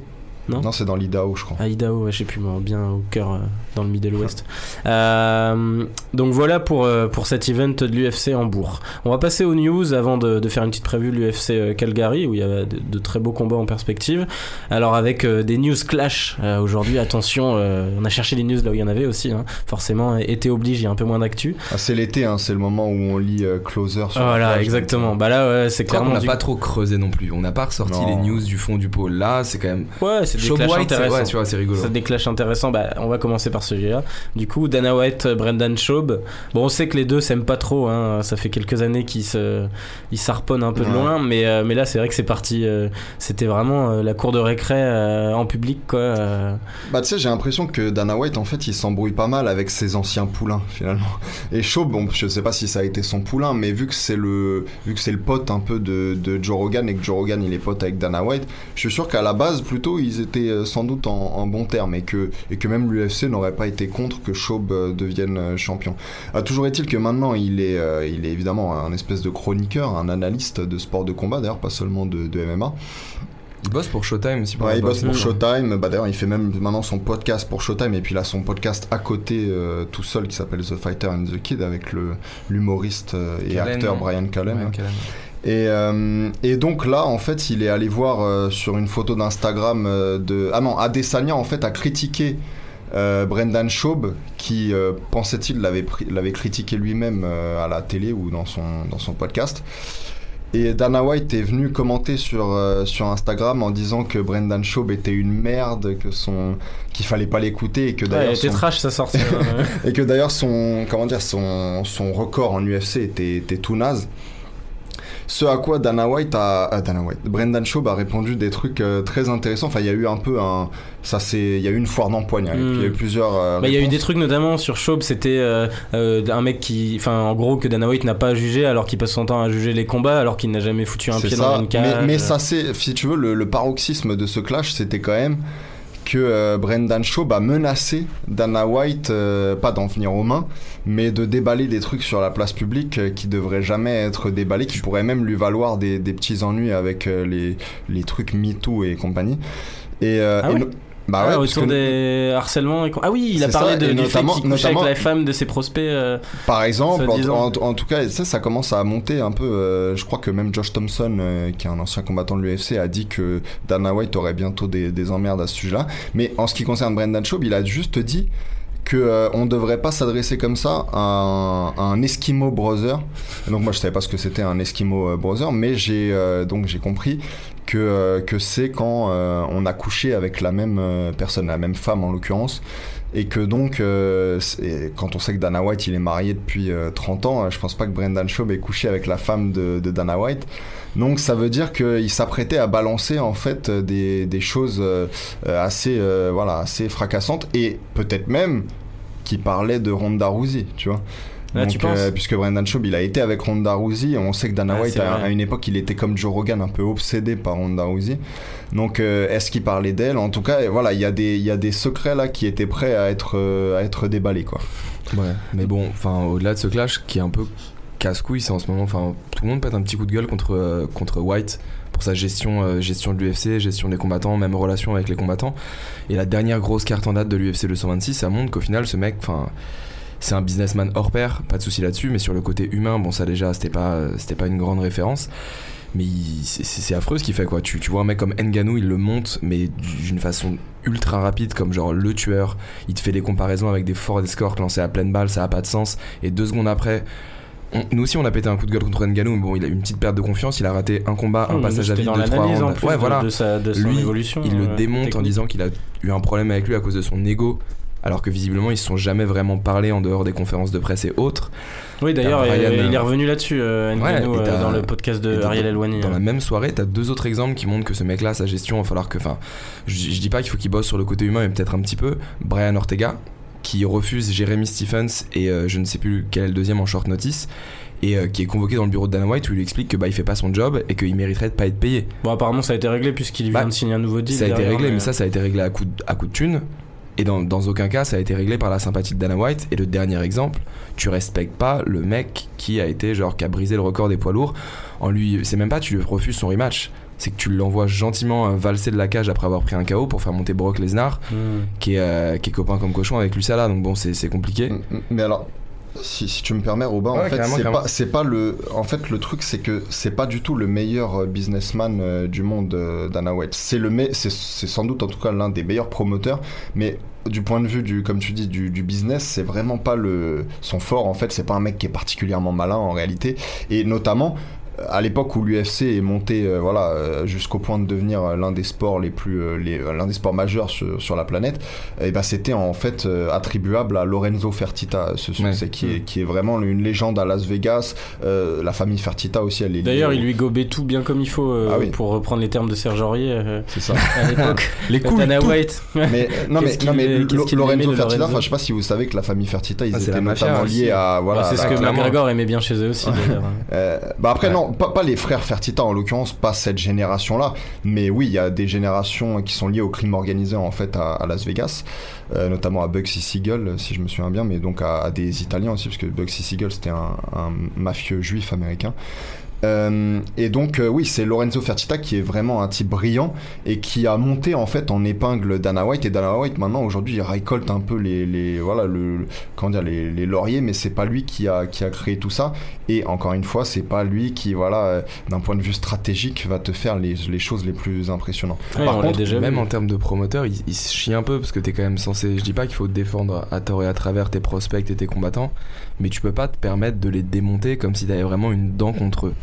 Non Non, c'est dans l'Idaho, je crois. À Idaho, ouais, je sais plus, moi, bien au cœur, euh, dans le Middle West. Euh, donc voilà pour, euh, pour cet event de l'UFC Hambourg. On va passer aux news avant de, de faire une petite prévue de l'UFC euh, Calgary, où il y a de, de très beaux combats en perspective. Alors avec euh, des news clash euh, aujourd'hui, attention, euh, on a cherché les news là où il y en avait aussi, hein. forcément, été oblige, il y a un peu moins d'actu. Ah, c'est l'été, hein, c'est le moment où on lit euh, Closer sur Voilà, plage, exactement. donc, Bah là, ouais, c'est clairement. n'a du- pas trop creusé non plus. On n'a pas ressorti Non. les news du fond du pot. Là, c'est quand même. Ouais, c'est des clashs c'est- intéressants. ouais, tu vois, c'est rigolo. Ça des clashs intéressants. Bah, on va commencer par celui-là. Du coup, Dana White, euh, Brendan Schaub. Bon, on sait que les deux s'aiment pas trop. Hein. Ça fait quelques années qu'ils se, ils s'harponnent un peu de loin. Mais, euh, mais là, c'est vrai que c'est parti. euh, c'était vraiment euh, la cour de récré euh, en public, quoi. euh. Bah, tu sais, j'ai l'impression que Dana White, en fait, il s'embrouille pas mal avec ses anciens poulains, finalement. Et Shaw, bon, je sais pas si ça a été son poulain, mais vu que c'est le, vu que c'est le pote un peu de, de Joe Rogan et que Joe Rogan, il est pote avec Dana White, je suis sûr qu'à la base, plutôt, ils étaient euh, sans doute en, en bons termes et que, et que même l'UFC n'aurait pas été contre que Schaub euh, devienne euh, champion. Ah, toujours est-il que maintenant, il est, euh, il est évidemment un espèce de chroniqueur, un analyste de sport de combat, d'ailleurs, pas seulement de, de MMA. Il bosse pour Showtime aussi. Ouais, il bosse pour. Showtime. Bah, D'ailleurs, il fait même maintenant son podcast pour Showtime. Et puis, a son podcast à côté, euh, tout seul, qui s'appelle The Fighter and the Kid, avec l'humoriste euh, et Callen, acteur Brian Callen. Et, euh, et donc là, en fait, il est allé voir euh, sur une photo d'Instagram euh, de. Ah non, Adesanya, en fait, a critiqué Brendan Schaub, qui, pensait-il, l'avait critiqué lui-même à la télé ou dans son, dans son podcast. Et Dana White est venu commenter sur, sur Instagram en disant que Brendan Schaub était une merde, que son qu'il fallait pas l'écouter et que d'ailleurs son- trash sa sortie. hein. et que d'ailleurs son comment dire son, son record en UFC était, était tout naze. Ce à quoi Dana White a euh, Dana White, Brendan Schaub a répondu des trucs euh, très intéressants. Enfin, il y a eu un peu un ça c'est il y a eu une foire d'empoigne. hein, Mm. il y a eu plusieurs. euh, Bah, il y a eu des trucs notamment sur Schaub, c'était un mec qui, enfin en gros que Dana White n'a pas jugé alors qu'il passe son temps à juger les combats alors qu'il n'a jamais foutu un pied ça. dans une cage. Mais, mais ça c'est si tu veux le, le paroxysme de ce clash, c'était quand même que euh, Brendan Schaub a menacé Dana White, euh, pas d'en venir aux mains, mais de déballer des trucs sur la place publique euh, qui devraient jamais être déballés, qui pourraient même lui valoir des, des petits ennuis avec euh, les, les trucs MeToo et compagnie. Et, euh, Ah et ouais no- bah Ah, ouais, parce autour que- des harcèlements et... Ah oui, il a parlé ça, de, du notamment- fait notamment- avec la femme de ses prospects. euh, Par exemple, en, Soi-disant. en- en tout cas, ça, ça commence à monter un peu. euh, je crois que même Josh Thompson, euh, qui est un ancien combattant de l'UFC, a dit que Dana White aurait bientôt des, des emmerdes à ce sujet-là. Mais en ce qui concerne Brendan Schaub, il a juste dit que euh, on devrait pas s'adresser comme ça à un, à un Eskimo brother. Donc moi je savais pas ce que c'était un Eskimo euh, brother, mais j'ai euh, donc j'ai compris que euh, que c'est quand euh, on a couché avec la même euh, personne, la même femme en l'occurrence. Et que donc, quand on sait que Dana White il est marié depuis euh, 30 ans, je pense pas que Brendan Schaub ait couché avec la femme de, Dana White. Donc ça veut dire qu'il s'apprêtait à balancer en fait des, choses assez, voilà, assez fracassantes et peut-être même qui parlait de Ronda Rousey, tu vois. Donc, tu penses euh, puisque Brendan Schaub il a été avec Ronda Rousey, on sait que Dana Ah, White à, une époque il était comme Joe Rogan un peu obsédé par Ronda Rousey. Donc euh, est-ce qu'il parlait d'elle? En tout cas, voilà, il y a des il y a des secrets là qui étaient prêts à être euh, à être déballés quoi. Ouais, mais bon, enfin, au-delà de ce clash qui est un peu casse-couille, c'est en ce moment, enfin, tout le monde pète un petit coup de gueule contre, euh, contre White pour sa gestion, euh, gestion de l'UFC, gestion des combattants, même relation avec les combattants. Et la dernière grosse carte en date de l'UFC 226, ça montre qu'au final, ce mec, enfin, c'est un businessman hors pair, pas de souci là-dessus, mais sur le côté humain, bon, ça déjà, c'était pas, euh, c'était pas une grande référence. Mais c'est- affreux ce qu'il fait quoi. Tu, tu vois un mec comme Nganou, il le monte, mais d'une façon ultra rapide, comme genre le tueur. Il te fait des comparaisons avec des forts escorts lancés à pleine balle, ça a pas de sens. Et deux secondes après, on- nous aussi on a pété un coup de gueule contre Nganou, mais bon, il a eu une petite perte de confiance, il a raté un combat, un passage à vide de trois rounds. plus Ouais, de, voilà. de sa, de son Lui, évolution. Il le euh, démonte en disant qu'il a eu un problème avec lui à cause de son ego. Alors que visiblement ils se sont jamais vraiment parlé en dehors des conférences de presse et autres. Oui, d'ailleurs, euh, il est euh, revenu là-dessus, euh, et euh, dans le podcast de Ariel Elwani. Dans hein. la même soirée, t'as deux autres exemples qui montrent que ce mec-là, sa gestion, il va falloir que. Enfin, je, je dis pas qu'il faut qu'il bosse sur le côté humain, mais peut-être un petit peu. Brian Ortega, qui refuse Jeremy Stephens et euh, je ne sais plus quel est le deuxième en short notice. Et euh, qui est convoqué dans le bureau de Dana White où il lui explique que bah il fait pas son job et qu'il mériterait de pas être payé. Bon, apparemment, ça a été réglé puisqu'il vient Bah, de signer un nouveau deal. ça a été réglé, mais ça, ça a été réglé à coup de, à coup de thune. Et dans, dans aucun cas, ça a été réglé par la sympathie de Dana White. Et le dernier exemple, tu respectes pas le mec qui a été, genre, qui a brisé le record des poids lourds. En lui, c'est même pas tu lui refuses son rematch. C'est que tu l'envoies gentiment euh, valser de la cage après avoir pris un KO pour faire monter Brock Lesnar, Hmm. qui est, euh, qui est copain comme cochon avec Lucala. Donc bon, c'est c'est compliqué. Mais alors, si, si tu me permets, Robin, en fait, c'est pas, c'est pas le, en fait, le truc, c'est que c'est pas du tout le meilleur euh, businessman euh, du monde, euh, Dana White. C'est le, me- c'est, c'est sans doute en tout cas l'un des meilleurs promoteurs, mais du point de vue du, comme tu dis, du, du business, c'est vraiment pas le, son fort. En fait, c'est pas un mec qui est particulièrement malin en réalité, et notamment. À l'époque où l'UFC est monté, euh, voilà, euh, jusqu'au point de devenir l'un des sports les plus, euh, les- euh, l'un des sports majeurs sur, sur la planète, et ben c'était en fait euh, attribuable à Lorenzo Fertitta, ce succès Ouais. qui, est, qui est vraiment une légende à Las Vegas. Euh, la famille Fertitta aussi, elle est liée D'ailleurs, il lui gobait tout bien comme il faut, euh, Ah oui. pour reprendre les termes de Serge Aurier euh, C'est ça. à l'époque. Les couilles, Dana. White. Mais non, mais, non, mais Lorenzo Lorenzo enfin, je sais pas si vous savez que la famille Fertitta, ils Ah, étaient mafia notamment aussi. liés à voilà. C'est ce que. McGregor aimait bien chez eux aussi, d'ailleurs. Euh, bah après Ouais. Pas, les frères Fertitta en l'occurrence, pas cette génération-là, mais oui, il y a des générations qui sont liées au crime organisé en fait à, Las Vegas, euh, notamment à Bugsy Siegel, si je me souviens bien, mais donc à, des Italiens aussi, parce que Bugsy Siegel c'était un mafieux juif américain. Euh, et donc, euh, oui, c'est Lorenzo Fertitta qui est vraiment un type brillant et qui a monté en fait en épingle Dana White. Et Dana White, maintenant, aujourd'hui, il récolte un peu les, les voilà, le, comment dire, les, les lauriers, mais c'est pas lui qui a, qui a créé tout ça. Et encore une fois, c'est pas lui qui, voilà, euh, d'un point de vue stratégique, va te faire les, les choses les plus impressionnantes. Ouais, Par contre, déjà Même vu. en termes de promoteur, il, il se chie un peu parce que t'es quand même censé. Je dis pas qu'il faut défendre à tort et à travers tes prospects et tes combattants, mais tu peux pas te permettre de les démonter comme si t'avais vraiment une dent contre eux.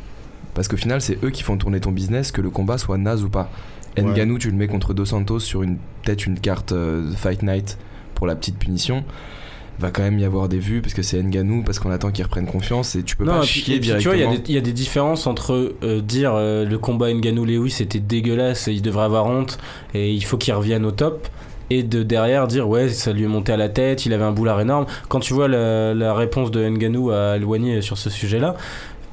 Parce qu'au final, c'est eux qui font tourner ton business, que le combat soit naze ou pas. Ouais. Nganou, tu le mets contre Dos Santos sur une peut-être une carte euh, Fight Night pour la petite punition. Va quand même y avoir des vues parce que c'est Nganou, parce qu'on attend qu'il reprenne confiance et tu peux Non, pas puis- chier puis, tu vois, il y, a directement. des- il y a des différences entre euh, dire euh, le combat Ngannou-Lewis c'était dégueulasse et il devrait avoir honte et il faut qu'il revienne au top. Et de derrière dire ouais ça lui est monté à la tête, il avait un boulard énorme. Quand tu vois la, la réponse de Ngannou à Eloigné sur ce sujet-là,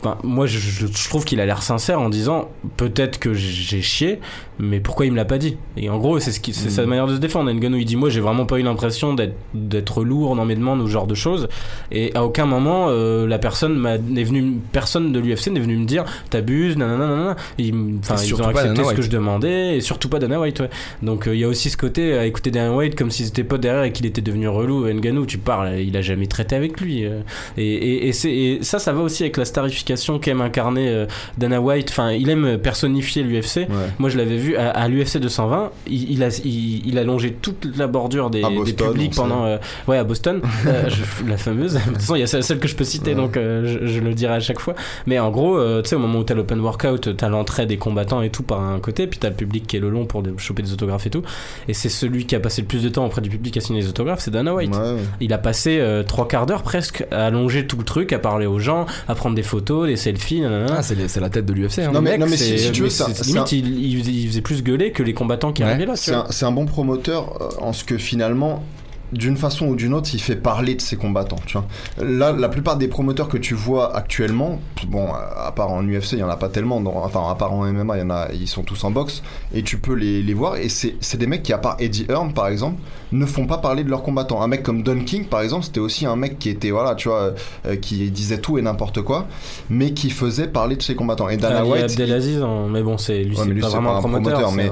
ben, moi je, je- je trouve qu'il a l'air sincère en disant peut-être que j'ai chié, mais pourquoi il me l'a pas dit? Et en gros c'est ce qui- c'est Mm. sa manière de se défendre. Ngannou il dit moi j'ai vraiment pas eu l'impression d'être d'être lourd dans mes demandes ou ce genre de choses. Et à aucun moment, euh, la personne m'a- n'est venue, personne de l'UFC n'est venu me dire t'abuses, nanana, nanana. Ils, enfin, ils ont accepté ce que White. je demandais, et surtout pas Dana White, ouais. Donc euh, il y a aussi ce côté à écouter Dana White comme si c'était pas derrière et qu'il était devenu relou. Nganou, tu parles, il a jamais traité avec lui. euh. Et, et, et, c'est- et ça, ça va aussi avec la starification qu'aime incarner euh, Dana White. Enfin, il aime personnifier l'UFC. ouais. Moi, je l'avais vu à, à l'UFC 220. Il, il a, il, il a longé toute la bordure des, publics pendant. euh, ouais, à Boston. Euh, je- la fameuse. De toute façon, il y a celle, celle que je peux citer, Ouais. donc euh, je, je le dirai à chaque fois. Mais en gros, tu sais, au moment où t'as l'open workout, t'as l'entrée des combattants et tout par un côté, puis t'as le public qui est le long pour choper des autographes et tout. Et c'est celui qui a passé le plus de temps auprès du public à signer les autographes, c'est Dana White. Ouais. Il a passé trois quarts d'heure presque à allonger tout le truc, à parler aux gens, à prendre des photos, des selfies, nanana. Ah, c'est les- c'est la tête de l'UFC. Hein. Non, mais- Mec, non, mais si- c'est- si tu veux, ça- limite, un- il, il faisait, il faisait plus gueuler que les combattants qui Ouais. arrivaient là. C'est un, c'est un bon promoteur euh, en ce que finalement, d'une façon ou d'une autre, il fait parler de ses combattants. Tu vois. Là, la plupart des promoteurs que tu vois actuellement, bon, à part en UFC, il y en a pas tellement. dans- enfin, à part en MMA, il y en a, ils sont tous en boxe et tu peux les, les voir. Et c'est des mecs qui, à part Eddie Hearn, par exemple, ne font pas parler de leurs combattants. Un mec comme Don King, par exemple, c'était aussi un mec qui était, voilà, tu vois, euh, qui disait tout et n'importe quoi, mais qui faisait parler de ses combattants. Et Dana Ali White, Abdelaziz, hein, mais bon, c'est lui, Ouais, c'est pas vraiment un un promoteur, promoteur, mais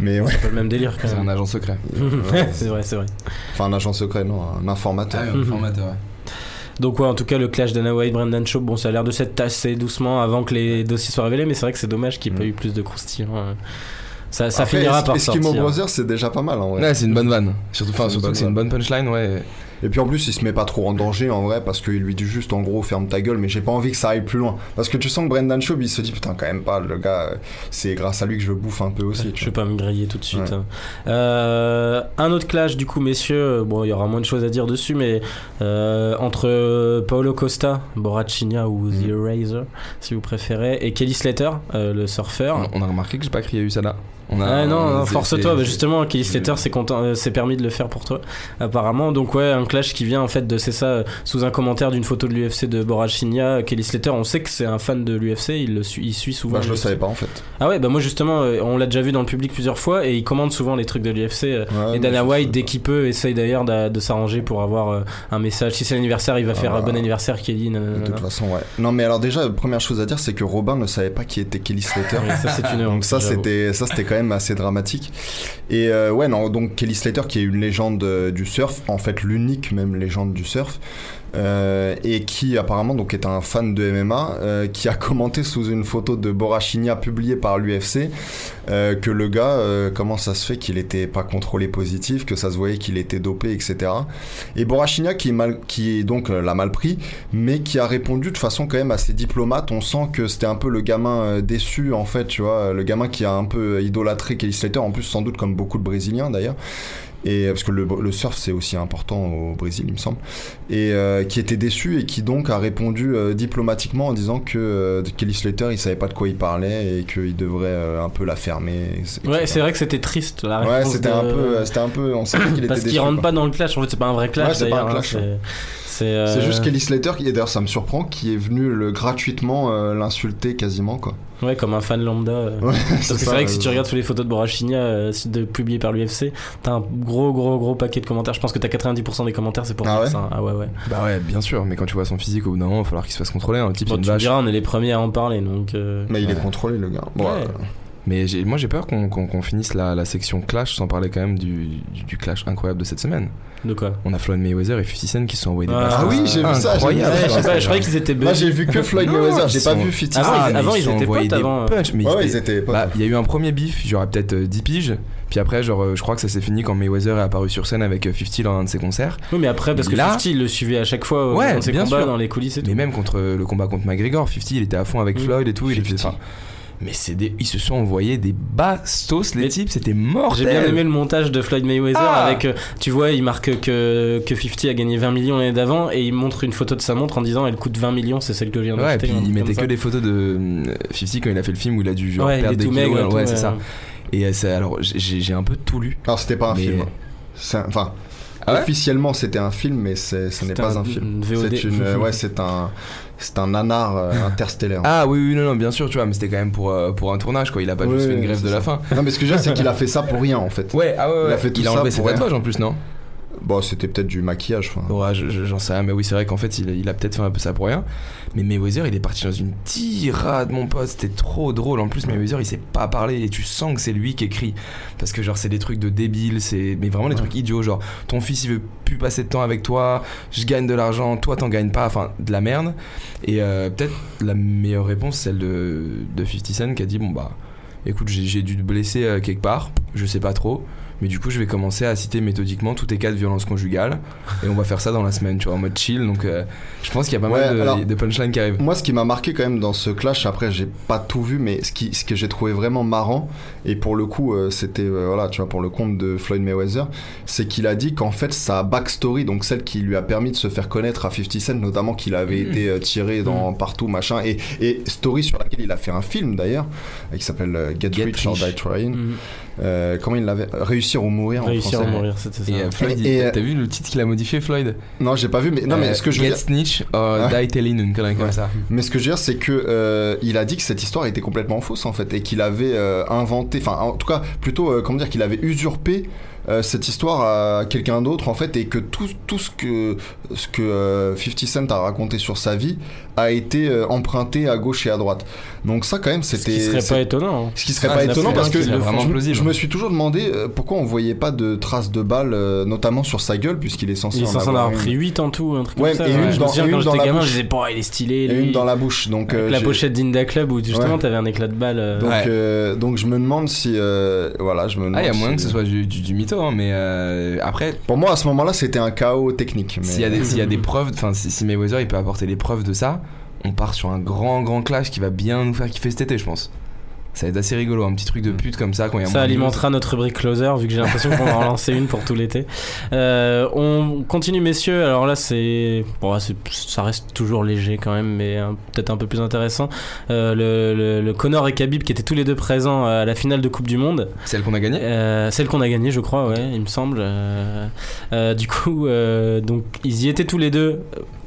mais- ouais, c'est pas le même délire quand C'est un agent secret. c'est vrai, c'est vrai. enfin un agent secret, non, un informateur. Ah, Mhm. formateur, ouais. Donc ouais, en tout cas, le clash Dana White, Brendan Schaub, bon, ça a l'air de s'être tassé doucement avant que les dossiers soient révélés, mais c'est vrai que c'est dommage qu'il n'y ait pas Mm. eu plus de croustillants. hein. Ça, ça Après, finira par Eskimo sortir. Brothers, c'est déjà pas mal en vrai. Ouais, c'est une bonne vanne. Surtout, enfin, surtout que c'est une bonne punchline, ouais. Et puis en plus, il se met pas trop en danger en vrai parce qu'il lui dit juste en gros ferme ta gueule, mais j'ai pas envie que ça aille plus loin. Parce que tu sens que Brendan Schaub il se dit putain, quand même pas, le gars, euh, c'est grâce à lui que je bouffe un peu aussi. tu Je vais pas me griller tout de suite. Ouais. hein. Euh, un autre clash, du coup, messieurs. Bon, il y aura moins de choses à dire dessus, mais euh, entre Paolo Costa, Borachinia ou The Mm. Eraser, si vous préférez, et Kelly Slater, euh, le surfeur. On, on a remarqué que j'ai pas crié USADA. On a, Ah non, on- non, force-toi, bah, justement, Kelly Slater s'est euh, permis de le faire pour toi, apparemment. Donc ouais, un clash qui vient en fait de c'est ça, euh, sous un commentaire d'une photo de l'UFC de Borachinia, Kelly Slater, on sait que c'est un fan de l'UFC, il le suit, il suit souvent. Bah, je le savais pas en fait. Ah ouais, bah moi justement, euh, on l'a déjà vu dans le public plusieurs fois et il commande souvent les trucs de l'UFC. euh, Ouais, et Dana White, dès qu'il peut, essaye d'ailleurs de, de s'arranger pour avoir un message. Si c'est l'anniversaire, il va faire Ah. euh, bon anniversaire, Kelly. nanana. De toute façon, ouais. Non, mais alors déjà, première chose à dire, c'est que Robin ne savait pas qui était Kelly Slater. Ça c'est une Donc ça c'était quand même assez dramatique. Et euh, ouais non donc Kelly Slater qui est une légende euh, du surf en fait l'unique même légende du surf euh, et qui apparemment donc est un fan de MMA euh, qui a commenté sous une photo de Borachinia publiée par l'UFC euh, que le gars euh, comment ça se fait qu'il était pas contrôlé positif que ça se voyait qu'il était dopé etc et Borachinia qui est mal qui donc euh, l'a mal pris mais qui a répondu de façon quand même assez diplomate. On sent que c'était un peu le gamin euh, déçu en fait tu vois le gamin qui a un peu idolâtré Kelly Slater en plus sans doute comme beaucoup de Brésiliens d'ailleurs et parce que le, le surf c'est aussi important au Brésil il me semble et euh, qui était déçu et qui donc a répondu euh, diplomatiquement en disant que euh, Kelly Slater il savait pas de quoi il parlait et qu'il devrait euh, un peu la fermer etc. Ouais, c'est vrai que c'était triste la ouais c'était de- un peu c'était un peu on savait qu'il était Parce qu'il rentre pas dans le clash. En fait, c'est pas un vrai clash Ouais, c'est pas un hein, clash, c'est- euh, juste Kelly Slater, qui, et d'ailleurs ça me surprend, qui est venu le, gratuitement euh, l'insulter quasiment quoi. Ouais, comme un fan lambda. euh. Ouais, Parce que c'est vrai que si tu regardes toutes les photos de Borachinia euh, publiées par l'UFC, t'as un gros gros gros paquet de commentaires. Je pense que t'as 90% des commentaires, c'est pour Ah ouais ça. Ah ouais, ouais. Bah ouais, bien sûr, mais quand tu vois son physique, au bout d'un moment, il va falloir qu'il se fasse contrôler. Un type, Bon, tu me vache. diras, on est les premiers à en parler donc. euh, Mais il est contrôlé le gars. Bon, Ouais. euh, Mais moi j'ai peur qu'on finisse la, la section clash sans parler quand même du, du, du clash incroyable de cette semaine. De quoi On a Floyd Mayweather et 50 Cent qui se sont envoyés des Ah oui, j'ai vu ça, j'ai vu ça. Ouais, je sais pas, je croyais Ah, qu'ils étaient Moi j'ai vu que Floyd Non, Mayweather, j'ai ils pas sont- vu 50 Ah, Cent. ils- mais avant, ils sont étaient envoyés potes des avant. punchs, mais Ouais, ouais, étaient- ils étaient potes. Bah, il y a eu un premier bif, genre peut-être euh, 10 piges, puis après, genre, euh, je crois que ça s'est fini quand Mayweather est apparu sur scène avec euh, 50 dans un de ses concerts. Oui, mais après, parce que Là- 50 il le suivait à chaque fois Ouais, dans ses bien combats, sûr. dans les coulisses et tout. Mais même contre euh, le combat contre McGregor, 50 il était à fond avec Mm. Floyd et tout. Il était, 50. enfin, mais c'est des, ils se sont envoyés des bastos, les Mais types, c'était mortel. J'ai bien aimé le montage de Floyd Mayweather Ah. avec, euh, tu vois, il marque que, que 50 a gagné 20 millions l'année d'avant et il montre une photo de sa montre en disant elle coûte 20 millions, c'est celle que je viens Ouais, d'acheter. puis il mettait que ça. des photos de euh, 50 quand il a fait le film où il a dû genre Ouais, perdre des kilos. maigre et ouais, c'est ça. Et euh, c'est- alors j'ai un peu tout lu. Alors c'était pas un Mais- film. Enfin, Ah ouais? officiellement c'était un film, mais c'est- ce n'est pas un- un film. C'est une, euh, ouais, c'est un, c'est un nanar euh, interstellaire. Ah oui, oui, non, non, bien sûr, tu vois, mais c'était quand même pour, euh, pour un tournage, quoi. Il a pas juste fait une grève de la fin. Non, mais ce que je veux dire, c'est qu'il a fait ça pour rien en fait. Ouais, ah ouais, ouais. Il a fait tout il a ça enlevé ses pour tatouages en plus, non? Bon, c'était peut-être du maquillage. Ouais, je- j'en sais rien, mais oui, c'est vrai qu'en fait, il, il a peut-être fait un peu ça pour rien. Mais Mayweather, il est parti dans une tirade, mon pote, c'était trop drôle. En plus, Mayweather, il sait pas parler et tu sens que c'est lui qui écrit. Parce que, genre, c'est des trucs de débile, c'est. Mais vraiment des Ouais. trucs idiots, genre, ton fils, il veut plus passer de temps avec toi, je gagne de l'argent, toi, t'en gagnes pas, enfin, de la merde. Et euh, peut-être la meilleure réponse, celle de, de 50 Cent qui a dit, bon, bah, écoute, j'ai j'ai dû te blesser euh, quelque part, je sais pas trop. Mais du coup, je vais commencer à citer méthodiquement tous tes cas de violence conjugale. Et on va faire ça dans la semaine, tu vois, en mode chill. Donc, euh, je pense qu'il y a pas Ouais, mal de, alors- de punchlines qui arrivent. Moi, ce qui m'a marqué quand même dans ce clash, après, j'ai pas tout vu, mais ce, qui, ce que j'ai trouvé vraiment marrant, et pour le coup, euh, c'était, euh, voilà, tu vois, pour le compte de Floyd Mayweather, c'est qu'il a dit qu'en fait, sa backstory, donc celle qui lui a permis de se faire connaître à 50 Cent, notamment qu'il avait Mm. été euh, tiré dans partout, machin, et, et story sur laquelle il a fait un film d'ailleurs, qui s'appelle euh, Get, Get Rich or. Die Trying. Mhm. Euh, comment il l'avait Réussir ou mourir Réussir en à français. mourir, c'était ça. Et euh, Floyd, Et- t'as vu le titre qu'il a modifié, Floyd? Non, j'ai pas vu, mais non, mais Euh, ce que je veux Get dire. Snitch or Ouais. Die Telling, une connerie comme ça. Mais ce que je veux dire, c'est que euh, il a dit que cette histoire était complètement fausse en fait, et qu'il avait euh, inventé, enfin en tout cas plutôt euh, comment dire, qu'il avait usurpé euh, cette histoire à quelqu'un d'autre en fait, et que tout, tout ce que ce que euh, 50 Cent a raconté sur sa vie a été euh, emprunté à gauche et à droite. Donc ça quand même Ce c'était qui serait pas étonnant. hein. ce qui serait Ah, pas étonnant parce que je, me- plausible. je me suis toujours demandé euh, pourquoi on voyait pas de traces de balles, euh, notamment sur sa gueule, puisqu'il est censé Il est en censé en avoir pris 8 en tout, un truc Ouais, comme ça. et une je dans- me souviens et quand une dans j'étais la gamin, bouche. je disais, bon, il est stylé. et lui. une dans la bouche. Donc Avec euh, la pochette d'Inda Club où justement Ouais. t'avais un éclat de balle. euh, Donc, Ouais. euh, donc je me demande si euh, voilà, je me demande. Ah, il y a moyen que ce soit du, du, du mytho, hein, mais après, Pour moi, à ce moment-là, c'était un chaos technique. S'il y, a des- s'il y a des preuves, enfin, si, Mayweather il peut apporter les preuves de ça, on part sur un grand, grand clash qui va bien nous faire kiffer cet été, je pense. Ça va être assez rigolo, un petit truc de pute comme ça quand il y a Ça alimentera notre rubrique closer vu que j'ai l'impression qu'on va en lancer une pour tout l'été. Euh, on continue messieurs. Alors là c'est bon, ça reste toujours léger quand même, mais hein, peut-être un peu plus intéressant. Euh, le, le, le Connor et Khabib qui étaient tous les deux présents à la finale de Coupe du Monde. Celle qu'on a gagnée Euh, celle qu'on a gagnée, je crois, ouais, il me semble. Du coup, donc ils y étaient tous les deux.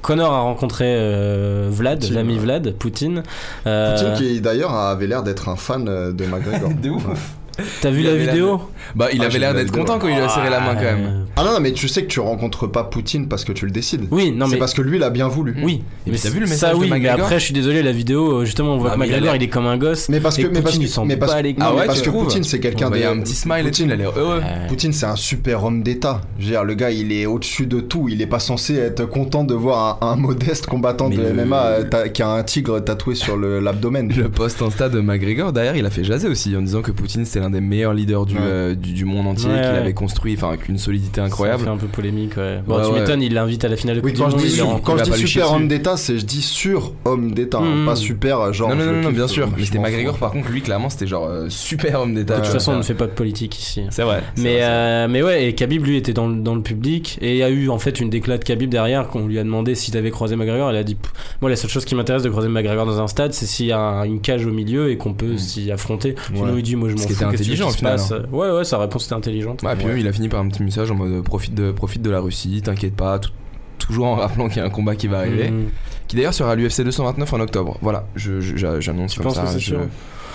Connor a rencontré euh, Vlad, Poutine, l'ami ouais. Vlad, Poutine. Euh, Poutine qui d'ailleurs avait l'air d'être un fan euh, de McGregor. De ouf. T'as vu Il la vidéo Bah, il Ah, avait l'air d'être content quand il lui a serré la main quand même. Ah non, non, mais tu sais que tu rencontres pas Poutine parce que tu le décides. Oui, non c'est mais parce que lui, il a bien voulu. oui. Et mais t'as vu le ça, message de oui, mais McGregor après je suis désolé la vidéo euh, justement on voit Ah, que mais McGregor il est comme un gosse. Mais parce Et que, mais parce Poutine, que, mais parce, mais Ah ouais, parce que trouves Poutine, c'est quelqu'un de. Il y a un petit smile tout, il a l'air heureux. Poutine, c'est un super homme d'État. Je veux dire, le gars, il est au-dessus de tout. Il est pas censé être content de voir un, modeste combattant Mais de MMA euh, qui a un tigre tatoué sur l'abdomen. Le post Insta de McGregor, derrière, il a fait jaser aussi en disant que Poutine c'était l'un des meilleurs leaders du, Ouais. euh, du, du monde entier, Ouais, qu'il ouais. avait construit, enfin, avec une solidité Ça incroyable. fait un peu polémique ouais. Bon Ouais, tu ouais. m'étonnes il l'invite à la finale de Coupe Oui, du quand je Monde, dis, quand je super homme d'État, c'est je dis sur homme d'État, hein, Mhm. pas super genre. non, non, non, non, bien sûr. Mais c'était McGregor, par contre, lui, clairement, c'était genre euh, super homme d'État. De toute façon on ne fait pas de politique ici. C'est vrai. Mais, vrai, euh, mais ouais, et Khabib lui était dans, le- dans le public et il y a eu en fait une déclat de Khabib derrière qu'on lui a demandé s'il avait croisé McGregor. Elle a dit Moi, la seule chose qui m'intéresse de croiser McGregor dans un stade, c'est s'il y a un- une cage au milieu et qu'on peut Mm. s'y affronter. Ouais. Sinon, il dit Moi, je m'en Ce fous. Intelligent, au final, passe Ouais, ouais, sa réponse était intelligente. Ouais, puis Ouais. même, il a fini par un petit message en mode euh, profite de, profite de la Russie, t'inquiète pas, tout, toujours en rappelant qu'il y a un combat qui va arriver, Mhm. qui d'ailleurs sera à l'UFC 229 en octobre. Voilà, je- je- j'annonce Tu comme ça. que c'est je, sûr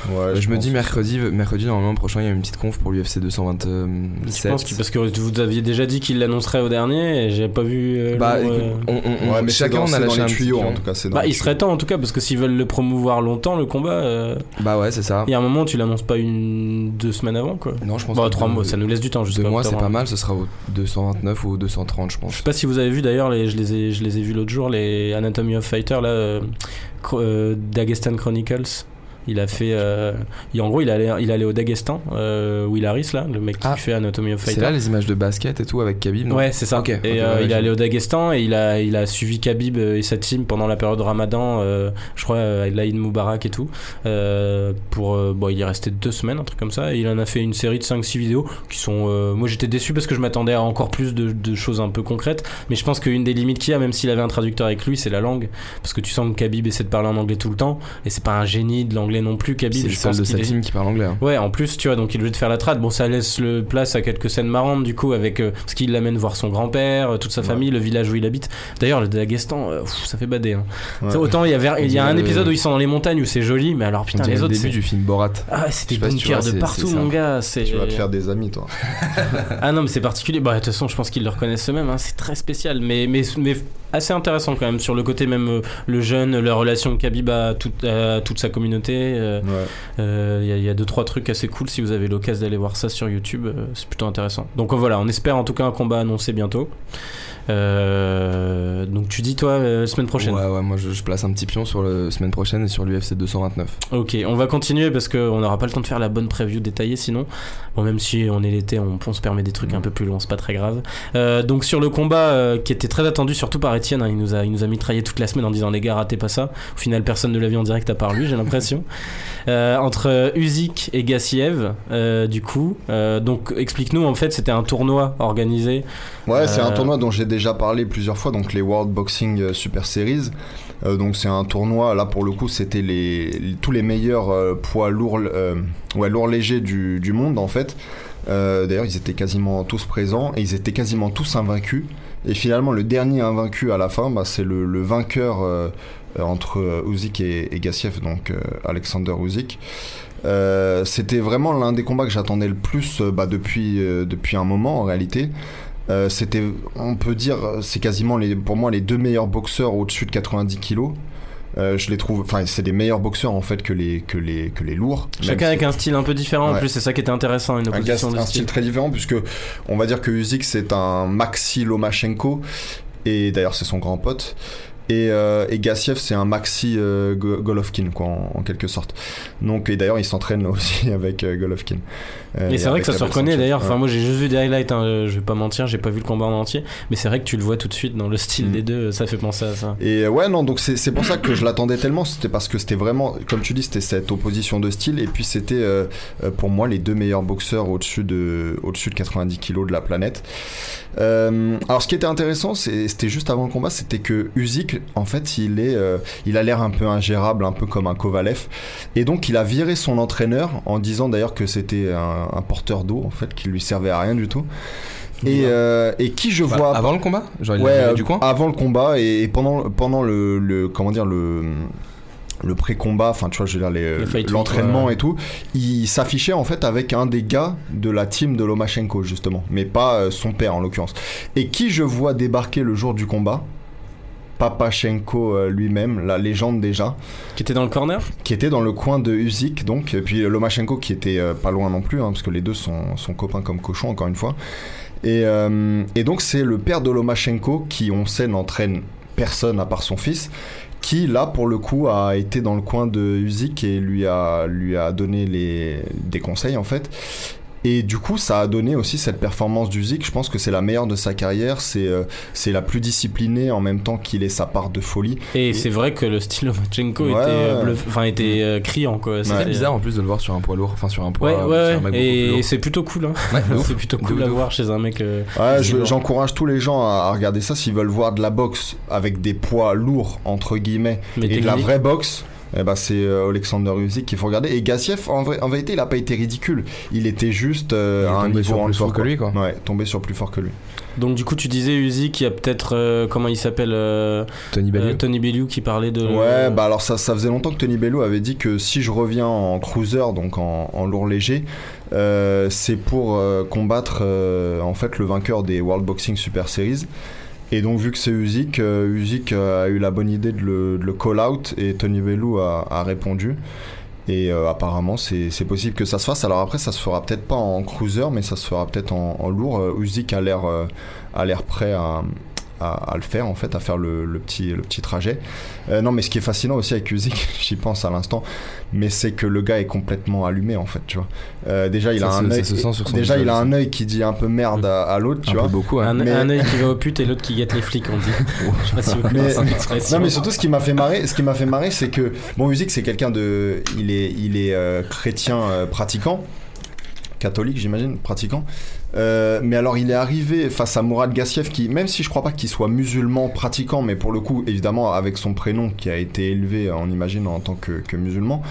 Ouais, je me dis mercredi, mercredi normalement prochain il y a une petite conf pour l'UFC Je 227. pense que parce que vous aviez déjà dit qu'il l'annoncerait au dernier et j'ai pas vu. euh, Bah, écoute, euh, on, on- Ouais, mais chacun on a dans lâché les un tuyaux pion. en tout cas. Bah, il serait temps en tout cas parce que s'ils veulent le promouvoir longtemps le combat, euh, Bah ouais, c'est ça. il y a un moment tu l'annonces pas une deux semaines avant quoi. Non, je pense que trois deux- mois, ça nous laisse du temps jusqu'à Deux mois, c'est pas hein. mal. Ce sera au 229 ou au 230, je Je pense. sais pas si vous avez vu d'ailleurs, les, je, les ai, je les ai vus l'autre jour, les Anatomy of Fighter, là, euh, euh, Dagestan Chronicles. Il a fait. euh, il- en gros, il allait, il allait au Dagestan, euh, Will Harris, là, le mec qui Ah. fait Anatomy of C'est Fighter. là les images de basket et tout avec Khabib. non? Ouais, c'est ça. Ok, et euh, ouais, il est allé au Daghestan et il a, il a suivi Khabib euh, et sa team pendant la période Ramadan, euh, je crois, avec l'Aïd Moubarak et tout. Pour, bon, il est resté deux semaines, un truc comme ça. Et il en a fait une série de 5-6 vidéos qui sont. moi, j'étais déçu parce que je m'attendais à encore plus de, de choses un peu concrètes. Mais je pense qu'une des limites qu'il y a, même s'il avait un traducteur avec lui, c'est la langue. Parce que tu sens que Khabib essaie de parler en anglais tout le temps. Et c'est pas un génie de l'anglais non plus, Khabib. C'est le je seul pense de sa est- team qui parle anglais. hein. Ouais, en plus, tu vois, donc il veut te faire la trad. Bon, ça laisse le place à quelques scènes marrantes, du coup, avec. euh, parce qu'il l'amène voir son grand-père, euh, toute sa Ouais. famille, le village où il habite. D'ailleurs, le Daghestan, euh, ça fait bader. Hein. Ouais. Autant il y, avait, il y a un épisode le- où ils sont dans les montagnes où c'est joli, mais alors putain, les le autres, début c'est. du film Borat. Ah, c'était tu bunkers de partout, mon gars. Tu vas te faire des amis, toi. Ah non, mais c'est particulier. Bah, de toute façon, je pense qu'ils le reconnaissent eux-mêmes. hein. C'est très spécial, mais assez intéressant quand même sur le côté même euh, le jeune, la relation Khabib à toute, à toute sa communauté. euh, Ouais. euh, Il y, a- il y a deux trois trucs assez cool si vous avez l'occasion d'aller voir ça sur YouTube, c'est plutôt intéressant. Donc voilà, on espère en tout cas un combat annoncé bientôt. Euh, donc tu dis toi euh, semaine prochaine. Ouais, ouais, moi je, je place un petit pion sur la semaine prochaine et sur l'UFC 229. Ok, on va continuer parce qu'on n'aura pas le temps de faire la bonne preview détaillée sinon. Bon, même si on est l'été, on, on se permet des trucs un peu plus longs, c'est pas très grave. Euh, donc sur le combat euh, qui était très attendu, surtout par Étienne, hein, il, nous a, il nous a mitraillé toute la semaine en disant les gars, ratez pas ça. Au final, personne ne l'a vu en direct à part lui, j'ai l'impression. Euh, entre Usyk et Gassiev, euh, du coup. Euh, donc explique-nous, en fait, c'était un tournoi organisé. Ouais, c'est un tournoi dont j'ai déjà parlé plusieurs fois, donc les World Boxing euh, Super Series. Euh, donc c'est un tournoi, là pour le coup, c'était les, tous les meilleurs euh, poids lourds, euh, ouais, lourds légers du, du monde en fait. D'ailleurs, ils étaient quasiment tous présents et ils étaient quasiment tous invaincus. Et finalement, le dernier invaincu à la fin, bah, c'est le, le vainqueur entre Usyk et, et Gassiev, donc Alexander. Euh, C'était vraiment l'un des combats que j'attendais le plus bah, depuis, depuis un moment en réalité. Euh, c'était, on peut dire, c'est quasiment les, pour moi les deux meilleurs boxeurs au-dessus de 90 kilos. Euh, je les trouve, enfin, c'est des meilleurs boxeurs en fait que les que les que les lourds. Chacun avec un style un peu différent en plus, c'est ça qui était intéressant, une un, gars- opposition de un style. style très différent puisque on va dire que Usyk c'est un Maxi Lomachenko et d'ailleurs c'est son grand pote et, euh, et Gassiev c'est un Maxi euh, Go- Golovkin quoi en, en quelque sorte. Donc et d'ailleurs il s'entraîne aussi avec euh, Golovkin. Euh, Et c'est vrai que ça se reconnaît d'ailleurs. Enfin, moi j'ai juste vu des highlights, hein, euh, je vais pas mentir, j'ai pas vu le combat en entier. Mais c'est vrai que tu le vois tout de suite dans le style Mm. des deux, ça fait penser à ça. Et euh, ouais, non, donc c'est c'est pour ça que je l'attendais tellement. C'était parce que c'était vraiment, comme tu dis, c'était cette opposition de style. Et puis c'était euh, euh, pour moi les deux meilleurs boxeurs au-dessus de, au de 90 kilos de la planète. Euh, alors ce qui était intéressant, c'était juste avant le combat, c'était que Usyk, en fait, il, est, euh, il a l'air un peu ingérable, un peu comme un Kovalev. Et donc il a viré son entraîneur en disant d'ailleurs que c'était un, un porteur d'eau, en fait, qui lui servait à rien du tout. Et, euh, et qui je Bah, vois avant le combat Genre ouais, euh, du coin avant le combat et, et pendant pendant le, le comment dire le le pré-combat, enfin tu vois, je veux dire l'entraînement ouais. et tout, il s'affichait en fait avec un des gars de la team de Lomachenko justement, mais pas euh, son père en l'occurrence. Et qui je vois débarquer le jour du combat? Papachenko euh, lui-même, la légende déjà, Qui était dans le corner? Qui était dans le coin de Usyk, donc, et puis Lomachenko qui était euh, pas loin non plus, hein, parce que les deux sont, sont copains comme cochons, encore une fois. Et, euh, et donc, c'est le père de Lomachenko qui, on sait, n'entraîne personne à part son fils, qui, là, pour le coup, a été dans le coin de Usyk et lui a, lui a donné les, des conseils, en fait. Et du coup, ça a donné aussi cette performance d'Usyk. Je pense que c'est la meilleure de sa carrière. C'est euh, c'est la plus disciplinée en même temps qu'il ait sa part de folie. Et c'est vrai que le style Lomachenko Ouais, était, euh, ouais. enfin, était euh, criant quoi. C'est C'était- très bizarre en plus de le voir sur un poids lourd, enfin sur un poids. Ouais, ouais, un ouais. mec et c'est plutôt cool. Hein. Ouais, c'est plutôt cool à voir chez un mec. euh, Ouais, je- j'encourage tous les gens à, à regarder ça s'ils veulent voir de la boxe avec des poids lourds entre guillemets Mais et de la vraie boxe. Eh ben, c'est euh, Alexander Usyk qu'il faut regarder. Et Gassiev, en, vrai, en vérité, il a pas été ridicule. Il était juste euh, Il est à un tombé niveau sur en plus dessous, fort que lui, quoi. Ouais, tombé sur plus fort que lui. Donc du coup, tu disais Uzi qui a peut-être euh, comment il s'appelle euh, Tony Bellew. euh, Tony Bellew qui parlait de Ouais, bah alors ça, ça faisait longtemps que Tony Bellew avait dit que si je reviens en cruiser, donc en, en lourd léger, euh, c'est pour euh, combattre euh, en fait le vainqueur des World Boxing Super Series. Et donc vu que c'est Usyk, euh, Usyk euh, a eu la bonne idée de le, call out et Tony Bellew a, répondu. Et euh, apparemment c'est possible que ça se fasse. Alors après ça se fera peut-être pas en cruiser, mais ça se fera peut-être en, lourd. Usyk a l'air prêt à, à, à le faire en fait, à faire le, le petit le petit trajet. Euh, non, mais ce qui est fascinant aussi avec Usyk, j'y pense à l'instant, mais c'est que le gars est complètement allumé en fait, tu vois. Euh, déjà il Ça a un œil, déjà il a un œil qui dit un peu merde à, à l'autre, tu un vois. peu beaucoup. hein. un, mais- un œil qui va au pute et l'autre qui guette les flics, on dit. Je sais pas si vous Mais- cette. Non mais surtout ce qui m'a fait marrer, ce qui m'a fait marrer, c'est que bon Usyk c'est quelqu'un de, il est, il est euh, chrétien euh, pratiquant, catholique j'imagine, pratiquant. Euh, mais alors il est arrivé face à Mourad Gassiev qui, même si je crois pas qu'il soit musulman pratiquant, mais pour le coup évidemment avec son prénom qui a été élevé, on imagine en tant que, que musulman,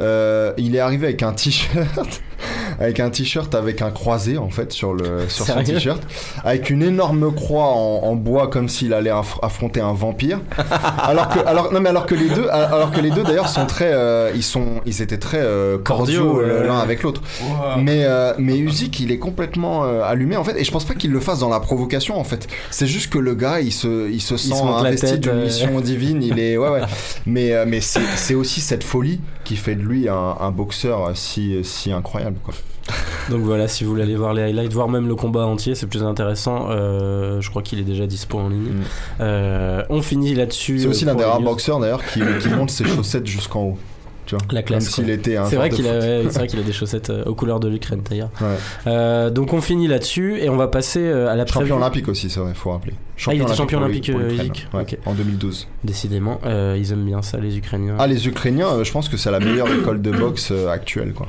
euh, il est arrivé avec un t-shirt, avec un t-shirt avec un croisé en fait sur le sur son t-shirt, avec une énorme croix en, en bois comme s'il allait aff- affronter un vampire. alors que alors non mais alors que les deux alors que les deux d'ailleurs sont très euh, ils sont ils étaient très euh, cordiaux euh, l'un avec l'autre. Mais mais Usyk il est complètement allumé en fait et je pense pas qu'il le fasse dans la provocation en fait. C'est juste que le gars il se il se sent se la investi d'une mission divine. Il est ouais ouais. Mais mais c'est c'est aussi cette folie qui fait de lui un, un boxeur si si incroyable quoi. Donc voilà, si vous voulez aller voir les highlights, voir même le combat entier, c'est plus intéressant. Euh, je crois qu'il est déjà dispo en ligne. Mm. Euh, on finit là-dessus. C'est aussi l'un des rares boxeurs d'ailleurs qui, qui monte ses chaussettes jusqu'en haut. Tu vois, La classe, Comme s'il était un C'est vrai qu'il a, ouais, vrai qu'il a des chaussettes euh, aux couleurs de l'Ukraine d'ailleurs. Ouais. Euh, donc on finit là-dessus et on va passer euh, à la Champion olympique aussi, c'est vrai, faut rappeler. Ah, il était champion olympique, Ouais. En 2012. Décidément, euh, ils aiment bien ça les Ukrainiens. Ah, les Ukrainiens, euh, je pense que c'est la meilleure école de boxe actuelle, quoi.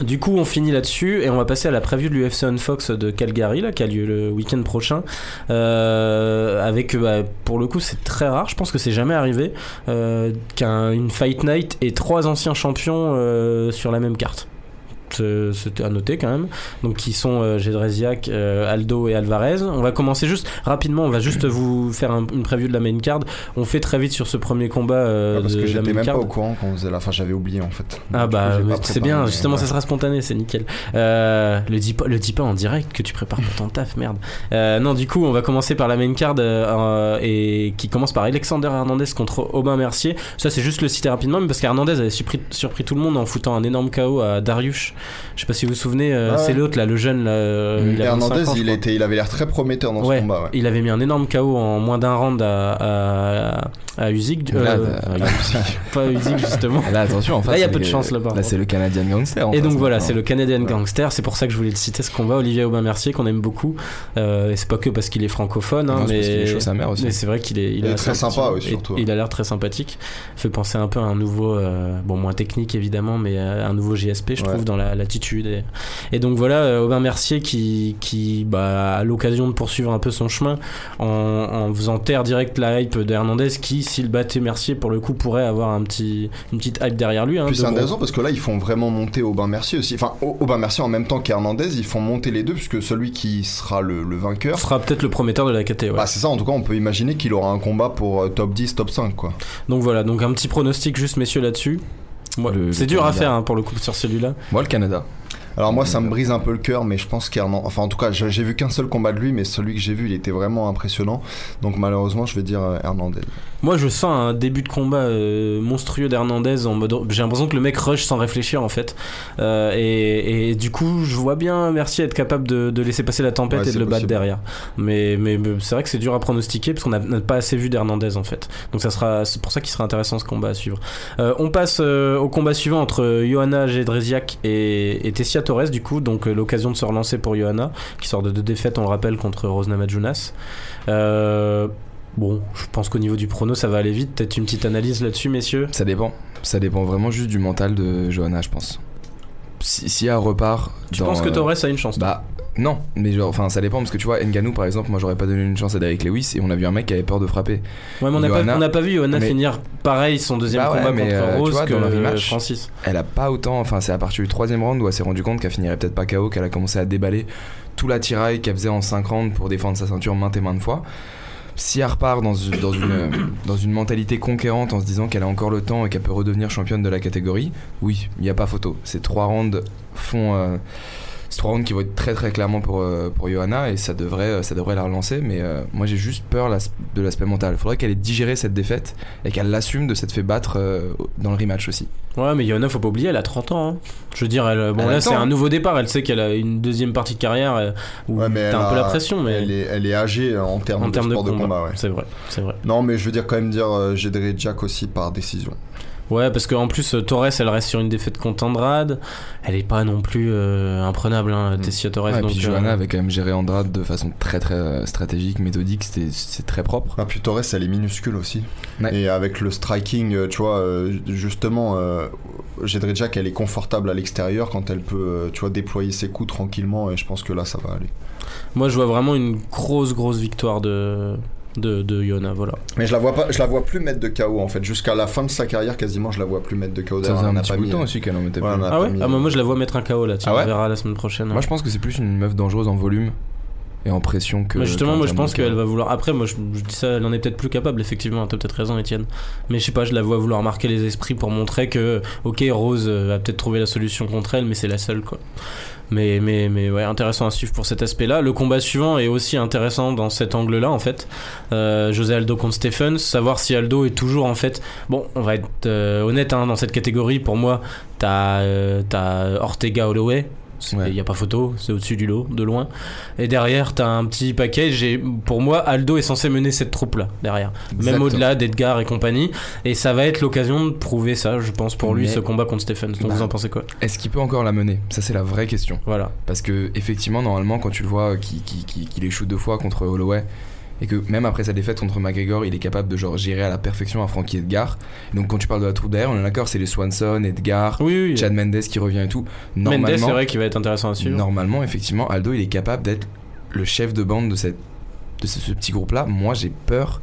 Du coup, on finit là-dessus et on va passer à la preview de l'UFC Unfox de Calgary, là, qui a lieu le week-end prochain. Euh, avec, bah, pour le coup, c'est très rare. Je pense que c'est jamais arrivé euh, qu'une fight night et trois anciens champions euh, sur la même carte. C'était à noter quand même. Donc, qui sont euh, euh, Aldo et Alvarez. On va commencer juste rapidement. On va juste vous faire un- une preview de la main card. On fait très vite sur ce premier combat euh, Ah, parce de que la j'étais main même card. pas au courant quand on faisait la fin, j'avais oublié en fait. Ah bah c'est bien, mais justement ouais. ça sera spontané, c'est nickel. Euh, le dis pas, le dis pas en direct que tu prépares pour ton taf, merde. Euh, non, du coup, on va commencer par la main card et qui commence par Alexander Hernandez contre Aubin Mercier. Ça c'est juste le citer rapidement, mais parce qu'Hernandez avait surpris, surpris tout le monde en foutant un énorme KO à Darius. Je sais pas si vous vous souvenez, euh, Ouais. c'est l'autre là, le jeune là. euh, il a 25 Hernandez, ans, je il, crois. était, il avait l'air très prometteur dans Ouais, ce combat. Ouais. il avait mis un énorme KO en moins d'un round à, à, à Usyk. Euh, là, pas Usyk justement. Là, attention, en face. Là, il y a peu de chance, là, par Là, c'est le Canadian Gangster. en Et face, donc voilà, c'est le Canadian Ouais. Gangster, c'est pour ça que je voulais le citer ce combat, Olivier Aubin-Mercier, qu'on aime beaucoup. Euh, et c'est pas que parce qu'il est francophone, hein, Non, c'est mais, parce qu'il est chaud sa mère aussi. mais c'est vrai qu'il est, il Il est très sympa, surtout. Il a l'air très sympathique. Fait penser un peu à un nouveau, euh, bon, moins technique évidemment, mais un nouveau GSP, je Ouais. trouve, dans la- l'attitude. Et, et donc voilà, euh, Aubin-Mercier qui, qui bah, a l'occasion de poursuivre un peu son chemin en, en faisant taire direct la hype de Hernandez, qui, s'il battait Mercier, pour le coup, pourrait avoir un petit, une petite hype derrière lui. Hein, c'est gros- intéressant parce que là, ils font vraiment monter Aubin Mercier aussi. Enfin, Au- Aubin Mercier en même temps qu'Hernandez, ils font monter les deux puisque celui qui sera le, le vainqueur. sera peut-être le prometteur de la KT. Ouais. Bah, c'est ça, en tout cas, on peut imaginer qu'il aura un combat pour euh, top 10, top 5, quoi. Donc voilà, donc un petit pronostic juste messieurs là-dessus. Moi, c'est dur à faire hein, pour le coup sur celui-là. Moi, le Canada. Alors moi ça me brise un peu le cœur mais je pense qu'Hernandez... Enfin en tout cas j'ai vu qu'un seul combat de lui mais celui que j'ai vu il était vraiment impressionnant donc malheureusement je vais dire euh, Hernandez. Moi je sens un début de combat euh, monstrueux d'Hernandez en mode j'ai l'impression que le mec rush sans réfléchir en fait. Euh, et, et du coup je vois bien Mercier être capable de, de laisser passer la tempête Ouais, et de le battre derrière. Mais, mais, mais c'est vrai que c'est dur à pronostiquer parce qu'on n'a pas assez vu d'Hernandez en fait. Donc ça sera c'est pour ça qu'il sera intéressant ce combat à suivre. Euh, on passe au combat suivant entre Johanna Jedrzejak et, et Tessia Torres du coup donc euh, l'occasion de se relancer pour Johanna qui sort de deux défaites on le rappelle contre Rosna Majunas. Euh, bon je pense qu'au niveau du prono ça va aller vite peut-être une petite analyse là-dessus messieurs. Ça dépend. Ça dépend vraiment juste du mental de Johanna, je pense. Si, si elle repart. Tu dans, penses que euh, Torres a une chance Bah, Non, mais genre, enfin, ça dépend parce que tu vois, Nganou par exemple, moi j'aurais pas donné une chance à Derrick Lewis et on a vu un mec qui avait peur de frapper. Ouais, mais on n'a pas, vu Johanna Mais- finir pareil son deuxième Bah ouais, combat mais, contre euh, Rose vois, que dans le rematch, Francis. Elle a pas autant, enfin, c'est à partir du troisième round où elle s'est rendu compte qu'elle finirait peut-être pas KO, qu'elle a commencé à déballer tout l'attirail qu'elle faisait en 5 rounds pour défendre sa ceinture maintes et maintes fois. Si elle repart dans, une- dans, une, dans une mentalité conquérante en se disant qu'elle a encore le temps et qu'elle peut redevenir championne de la catégorie, oui, il n'y a pas photo. Ces trois rounds font. euh, ces trois rounds qui vont être très très clairement pour, euh, pour Johanna et ça devrait, euh, ça devrait la relancer. Mais euh, moi j'ai juste peur de l'aspect mental. Il faudrait qu'elle ait digéré cette défaite et qu'elle l'assume de s'être fait battre euh, dans le rematch aussi. Ouais, mais Johanna, faut pas oublier, elle a 30 ans. hein. Je veux dire, elle, bon, Elle là, c'est un nouveau départ. Elle sait qu'elle a une deuxième partie de carrière où Ouais, t'as un peu la pression, mais Elle est, elle est âgée en termes en de termes de sport combat, de combat. ouais. c'est vrai, c'est vrai. Non, mais je veux dire quand même dire euh, Jack aussi par décision. Ouais, parce qu'en plus, euh, Torres, elle reste sur une défaite contre Andrade. Elle est pas non plus euh, imprenable, hein, Mm. Tessia Torres. Ouais, et donc, puis euh, Johanna avait quand même géré Andrade de façon très très euh, stratégique, méthodique, c'était c'est très propre. Ah, puis Torres, elle est minuscule aussi. Ouais. Et avec le striking, euh, tu vois, euh, justement, euh, Jack, elle est confortable à l'extérieur quand elle peut, euh, tu vois, déployer ses coups tranquillement. Et je pense que là, ça va aller. Moi, je vois vraiment une grosse, grosse victoire de, de, de Johanna, voilà. Mais je la vois pas, je la vois plus mettre de KO en fait. Jusqu'à la fin de sa carrière, quasiment, je la vois plus mettre de KO. Ça faisait un petit pas bout de mis, temps aussi qu'elle en mettait Ouais, plus. Ah ouais mis, Ah, bah, euh, moi, je la vois mettre un KO là, tiens, Ah ouais on verra la semaine prochaine. Moi je pense que c'est plus une meuf dangereuse en volume et en pression que. Mais justement, moi je pense qu'elle va vouloir. Après, moi je, je dis ça, elle en est peut-être plus capable, effectivement. T'as peut-être raison, Étienne. Mais je sais pas, je la vois vouloir marquer les esprits pour montrer que, ok, Rose euh, a peut-être trouvé la solution contre elle, mais c'est la seule, quoi. Mais, mais, mais ouais, intéressant à suivre pour cet aspect-là. Le combat suivant est aussi intéressant dans cet angle-là, en fait. Euh, José Aldo contre Stephens, savoir si Aldo est toujours, en fait. Bon, on va être euh, honnête hein, dans cette catégorie. Pour moi, t'as euh, Ortega Holloway. Il Ouais. n'y a pas photo, c'est au-dessus du lot, de loin. Et derrière, t'as un petit package. Et pour moi, Aldo est censé mener cette troupe-là, derrière. Même au-delà d'Edgar et compagnie. Et ça va être l'occasion de prouver ça, je pense, pour lui, ce combat contre Stephens. Donc Bah. vous en pensez quoi? Est-ce qu'il peut encore la mener? Ça c'est la vraie question. Voilà. Parce que effectivement, normalement, quand tu le vois qu'il qui, qui, qu'il échoue deux fois contre Holloway, et que même après sa défaite contre McGregor, il est capable de genre gérer à la perfection un Frankie Edgar. Donc quand tu parles de la troupe derrière, on est d'accord, c'est les Swanson, Edgar, Oui, oui. Chad Mendes qui revient et tout. Mendes, c'est Normalement, vrai qu'il va être intéressant à suivre. normalement, effectivement, Aldo, il est capable d'être le chef de bande de, cette, de ce, ce petit groupe-là. Moi, j'ai peur.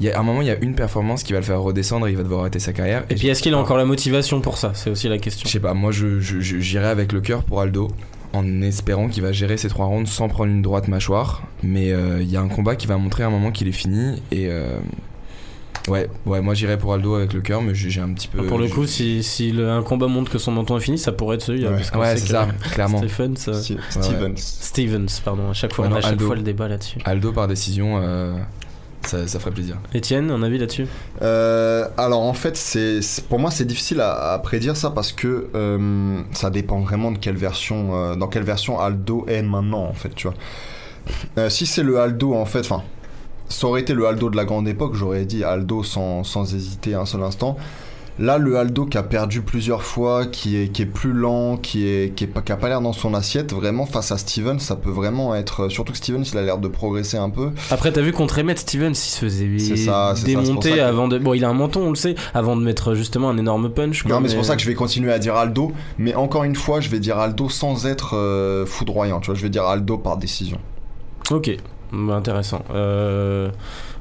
Il y a, à un moment, il y a une performance qui va le faire redescendre et il va devoir arrêter sa carrière. Et puis, est-ce qu'il a j'ai encore la motivation pour ça? C'est aussi la question. je sais pas, moi je, je- je- j'irai avec le cœur pour Aldo en espérant qu'il va gérer ces trois rounds sans prendre une droite mâchoire. Mais euh, il y a un combat qui va montrer à un moment qu'il est fini et euh, ouais, ouais, moi j'irai pour Aldo avec le cœur, mais j'ai un petit peu. Pour le coup, si, si le- un combat montre que son menton est fini, ça pourrait être celui-là. Ouais. ouais, c'est que ça, clairement. Stephens, Stevens. Stevens, pardon. À chaque fois, Ouais, on a non, à chaque Aldo. fois le débat là-dessus. Aldo par décision, euh, ça, ça ferait plaisir. Étienne, un avis là-dessus? Euh, alors en fait, c'est pour moi c'est difficile à, à prédire ça parce que euh, ça dépend vraiment de quelle version, euh, dans quelle version Aldo est maintenant en fait, tu vois. Euh, si c'est le Aldo en fait, enfin, ça aurait été le Aldo de la grande époque, j'aurais dit Aldo sans, sans hésiter un seul instant. Là, le Aldo qui a perdu plusieurs fois, qui est, qui est plus lent, qui est, qui est pas, qui a pas l'air dans son assiette, vraiment face à Steven, ça peut vraiment être. Surtout que Steven, il a l'air de progresser un peu. Après, t'as vu contre Emmett Stevens, il se faisait ça, démonter ça que- avant de. Bon, il a un menton, on le sait, avant de mettre justement un énorme punch. quoi, Non, mais c'est pour ça que je vais continuer à dire Aldo. Mais encore une fois, je vais dire Aldo sans être euh, foudroyant. Tu vois, je vais dire Aldo par décision. Ok, Bah, intéressant. Euh,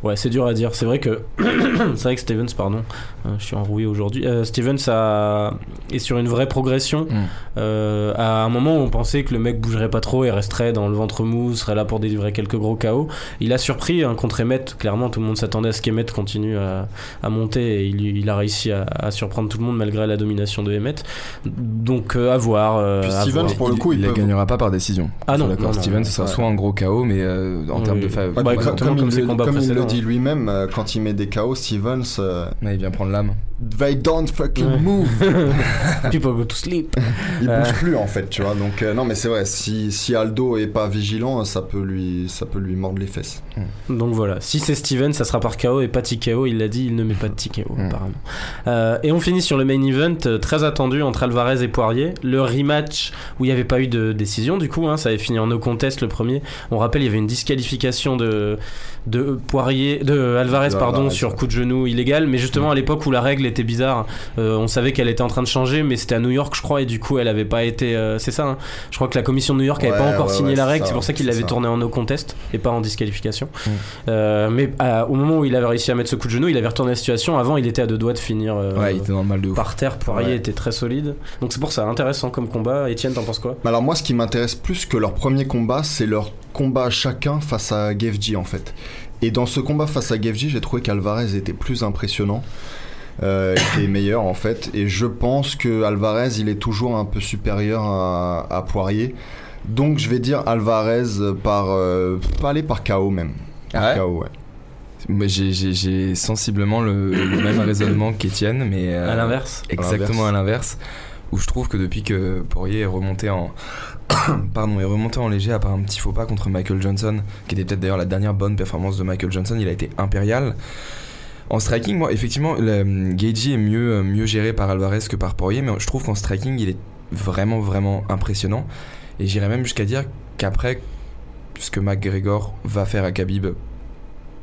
Ouais, c'est dur à dire. C'est vrai que. c'est vrai que Stevens, pardon, euh, je suis enroué aujourd'hui. Euh, Stevens a... est sur une vraie progression. Mm. Euh, à un moment où on pensait que le mec bougerait pas trop et resterait dans le ventre mou, serait là pour délivrer quelques gros KO. Il a surpris hein, contre Emmett. Clairement, tout le monde s'attendait à ce qu'Emmett continue à, à monter et il, il a réussi à, à surprendre tout le monde malgré la domination de Emmett. Donc, euh, à voir. euh, Puis à Stevens, voir. pour le coup, il il, peut- gagnera pas par décision. Ah non, non, non, Steven, non, ce sera ouais. soit un gros KO, mais euh, en Oui, termes de Ouais, Bah, comme- exactement comme, comme il, ses le- combats comme il le précédents. Dit lui-même, euh, quand il met des KO, Stevens, euh, Ouais, il vient prendre l'âme. they don't fucking Ouais. move. People go to sleep. Il Euh. bouge plus en fait, tu vois. Donc euh, non, mais c'est vrai. Si, si Aldo est pas vigilant, ça peut lui, ça peut lui mordre les fesses. Donc voilà, si c'est Steven, ça sera par KO et pas TKO. Il l'a dit, il ne met pas de TKO Mm. apparemment. Euh, et on finit sur le main event euh, très attendu entre Alvarez et Poirier. Le rematch où il n'y avait pas eu de décision du coup, hein, ça avait fini en no contest le premier. On rappelle, il y avait une disqualification de, de Poirier, de Alvarez De pardon Alvarez, sur ouais. coup de genou illégal. Mais justement à l'époque où la règle était bizarre. Euh, on savait qu'elle était en train de changer, mais c'était à New York, je crois, et du coup, elle avait pas été. euh, c'est ça. hein. je crois que la commission de New York avait Ouais, pas encore ouais, signé la règle. C'est pour ça qu'il l'avait tourné en no contest et pas en disqualification. Mm. Euh, mais au moment où il avait réussi à mettre ce coup de genou, il avait retourné la situation. Avant, il était à deux doigts de finir. il était de ouf. par terre, Poirier était très solide. Donc c'est pour ça, intéressant comme combat. Etienne, t'en penses quoi? Mais alors moi, ce qui m'intéresse plus que leur premier combat, c'est leur combat chacun face à Gevji en fait. Et dans ce combat face à Gevji, j'ai trouvé qu'Alvarez était plus impressionnant. Euh, était meilleur en fait. Et je pense que Alvarez, il est toujours un peu supérieur à, à Poirier. Donc je vais dire Alvarez par... euh, pas aller par KO même. Par Ah ouais KO, ouais. Mais j'ai- j'ai j'ai sensiblement le, le même raisonnement qu'Etienne, mais. euh, À l'inverse Exactement à l'inverse. Où je trouve que depuis que Poirier est remonté en. Pardon, est remonté en léger à part un petit faux pas contre Michael Johnson, qui était peut-être d'ailleurs la dernière bonne performance de Michael Johnson, il a été impérial. En striking, moi, effectivement, le, Gagey est mieux, euh, mieux géré par Alvarez que par Poirier, mais je trouve qu'en striking, il est vraiment, vraiment impressionnant. Et j'irais même jusqu'à dire qu'après ce que McGregor va faire à Khabib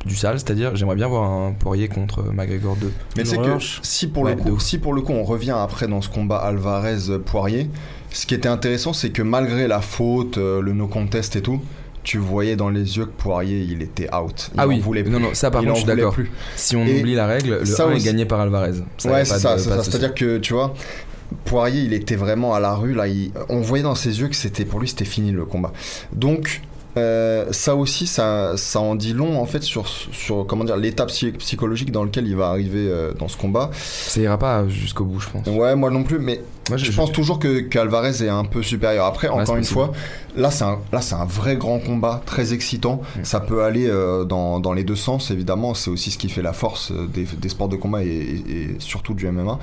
du sale, c'est-à-dire j'aimerais bien voir un Poirier contre McGregor 2. Mais c'est que revanche. si pour, Ouais, le de coup, ouf. si pour le coup on revient après dans ce combat Alvarez-Poirier, ce qui était intéressant c'est que malgré la faute, euh, le no contest et tout, tu voyais dans les yeux que Poirier il était out. Il Ah oui, voulait plus. non, non, ça par Il contre je suis d'accord. plus. Si on Et oublie la règle, le ça 1 est gagné par Alvarez. Ça, ouais, c'est ça. C'est-à-dire que tu vois, Poirier il était vraiment à la rue là. il- On voyait dans ses yeux que c'était pour lui c'était fini le combat. Donc euh, ça aussi, ça, ça en dit long en fait sur, sur comment dire l'état psy- psychologique dans lequel il va arriver euh, dans ce combat. Ça ira pas jusqu'au bout, je pense. Ouais, moi non plus, mais Moi, je, pense toujours que qu'Alvarez est un peu supérieur. Après, Ouais, encore une possible. fois, là c'est un, là c'est un vrai grand combat, très excitant. Ça peut aller euh, dans, dans les deux sens, évidemment. C'est aussi ce qui fait la force euh, des, des sports de combat et, et- et surtout du MMA.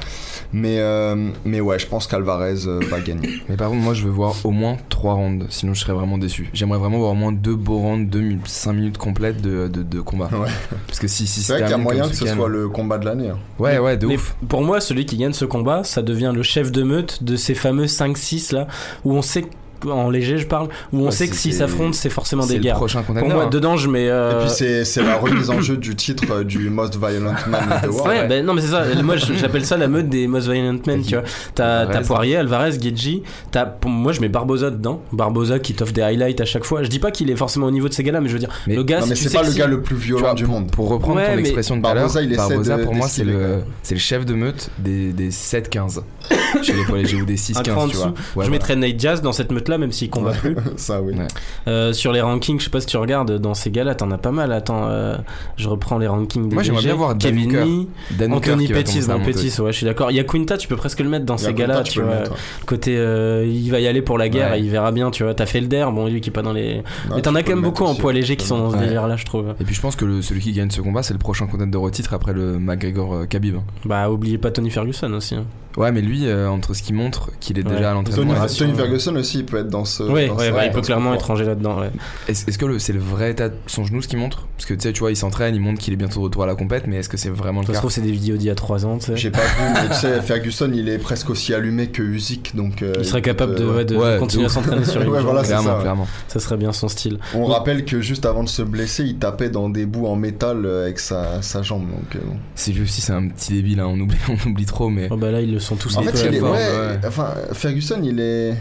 Mais, euh, mais ouais, je pense qu'Alvarez euh, va gagner. Mais par contre, moi je veux voir au moins 3 rounds, sinon je serais vraiment déçu. J'aimerais vraiment voir au moins 2 beaux rounds, 5 minutes complètes de, de, de combat. Ouais. Parce que si, si C'est vrai qu'il y a moyen que ce soit le combat de l'année. hein. Ouais, ouais, de Mais ouf. pour moi, celui qui gagne ce combat, ça devient le chef de meute de ces fameux 5-6 là, où on sait, en léger je parle, où on Ouais, sait que s'ils s'affrontent, c'est forcément C'est des le guerres. prochain Pour moi, hein. dedans, je mets. euh, Et puis c'est c'est la remise en jeu du titre euh, du Most Violent Man of the World. Ouais, ouais. ben non, mais c'est ça. Moi, j'appelle ça la meute des Most Violent Men, tu vois. T'as Poirier, Alvarez, pour moi, je mets Barboza dedans. Barboza qui t'offre des highlights à chaque fois. Je dis pas qu'il est forcément au niveau de ces gars-là, mais je veux dire, Mais- le gars, Non, mais c'est pas le gars le plus violent vois, du monde. pour reprendre Ouais, ton mais- expression de Barboza, il de- pour moi c'est le, chef de meute des, des 7-15 chez les poids légers ou des Un cran en 6-15 tu vois. dessous. Ouais, je mettrais Nate Diaz dans cette meute-là, même s'il combat plus. Ça, oui. Ouais. Euh, sur les rankings, je sais pas si tu regardes, dans ces gars-là, t'en as pas mal. Attends, euh, je reprends les rankings des Moi, j'aimerais bien voir Dan Hooker Anthony Pettis, non ouais, je suis d'accord. Il y a Quinta, tu peux presque le mettre dans ces gars-là, tu vois. mettre, ouais. Côté, euh, il va y aller pour la guerre, Ouais. et il verra bien, tu vois. T'as Felder, bon, lui qui est pas dans les. Ouais, Mais t'en as quand même beaucoup en poids léger qui sont dans ce délire-là, je trouve. Et puis je pense que celui qui gagne ce combat, c'est le prochain contender au titre après le McGregor Khabib. Bah, oubliez pas Tony Ferguson aussi. Ouais, mais lui, euh, entre ce qu'il montre, qu'il est Ouais. déjà à Tony, l'entraînement. Ouais, Tony sur- Ferguson aussi, il peut être dans ce. Ouais, dans ouais, bah, il peut clairement être rangé là-dedans, ouais. Est-ce est-ce que le- c'est le vrai état de son genou ce qu'il montre? Parce que tu sais, tu vois, il s'entraîne, il montre qu'il est bientôt de retour à la compète, mais est-ce que c'est vraiment le cas? trouve, c'est des vidéos d'il y a 3 ans, tu sais. J'ai pas vu, mais tu sais, Ferguson, il est presque aussi allumé que Usyk, donc. euh, Il serait capable de, euh, ouais, de continuer à s'entraîner sur une voilà, c'est Clairement, clairement. Ça serait bien son style. On rappelle que juste avant de se blesser, il tapait dans des bouts en métal euh, avec sa, sa jambe. Donc, euh. C'est lui aussi, c'est un petit débile, hein, on, oublie, trop, mais. Oh bah là, ils le sont tous En fait, il est, fort. ouais, ouais. enfin, Ferguson, il est.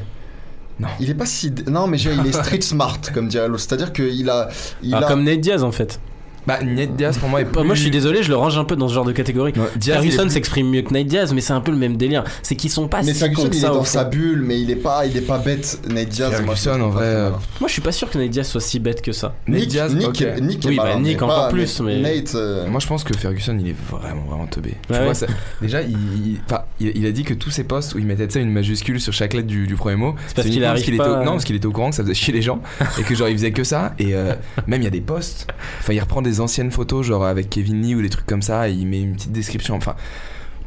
Non. Il est pas si. Non, mais il est street smart, comme dirait l'autre. C'est-à-dire qu'il a. Il Alors, a... comme Nate Diaz en fait. Bah, Ned Diaz pour moi est Bah, moi je suis désolé, je le range un peu dans ce genre de catégorie. Ouais, Diaz, Ferguson plus- s'exprime mieux que Nate Diaz, mais c'est un peu le même délire. C'est qu'ils sont pas Mais si Ferguson, il est ça. dans sa bulle, mais il est pas, il est pas bête. Nate Diaz, Ferguson, en pas vrai, euh. Moi je suis pas sûr que Nate Diaz soit si bête que ça. Ned Nick, Diaz, Nick, ok. est- Nick est Oui, bah, Nick encore pas- plus, mais- Nate. euh, Moi je pense que Ferguson il est vraiment vraiment teubé. Tu Ouais, vois, ça- déjà il, il- enfin, il, il a dit que tous ses posts où il mettait sais, une majuscule sur chaque lettre du, du premier mot, C'est parce qu'il arrive était pas non parce qu'il était au courant que ça faisait chier les gens et que genre il faisait que ça et euh, même il y a des posts. Enfin il reprend des anciennes photos genre avec Kevin Lee ou des trucs comme ça et il met une petite description. Enfin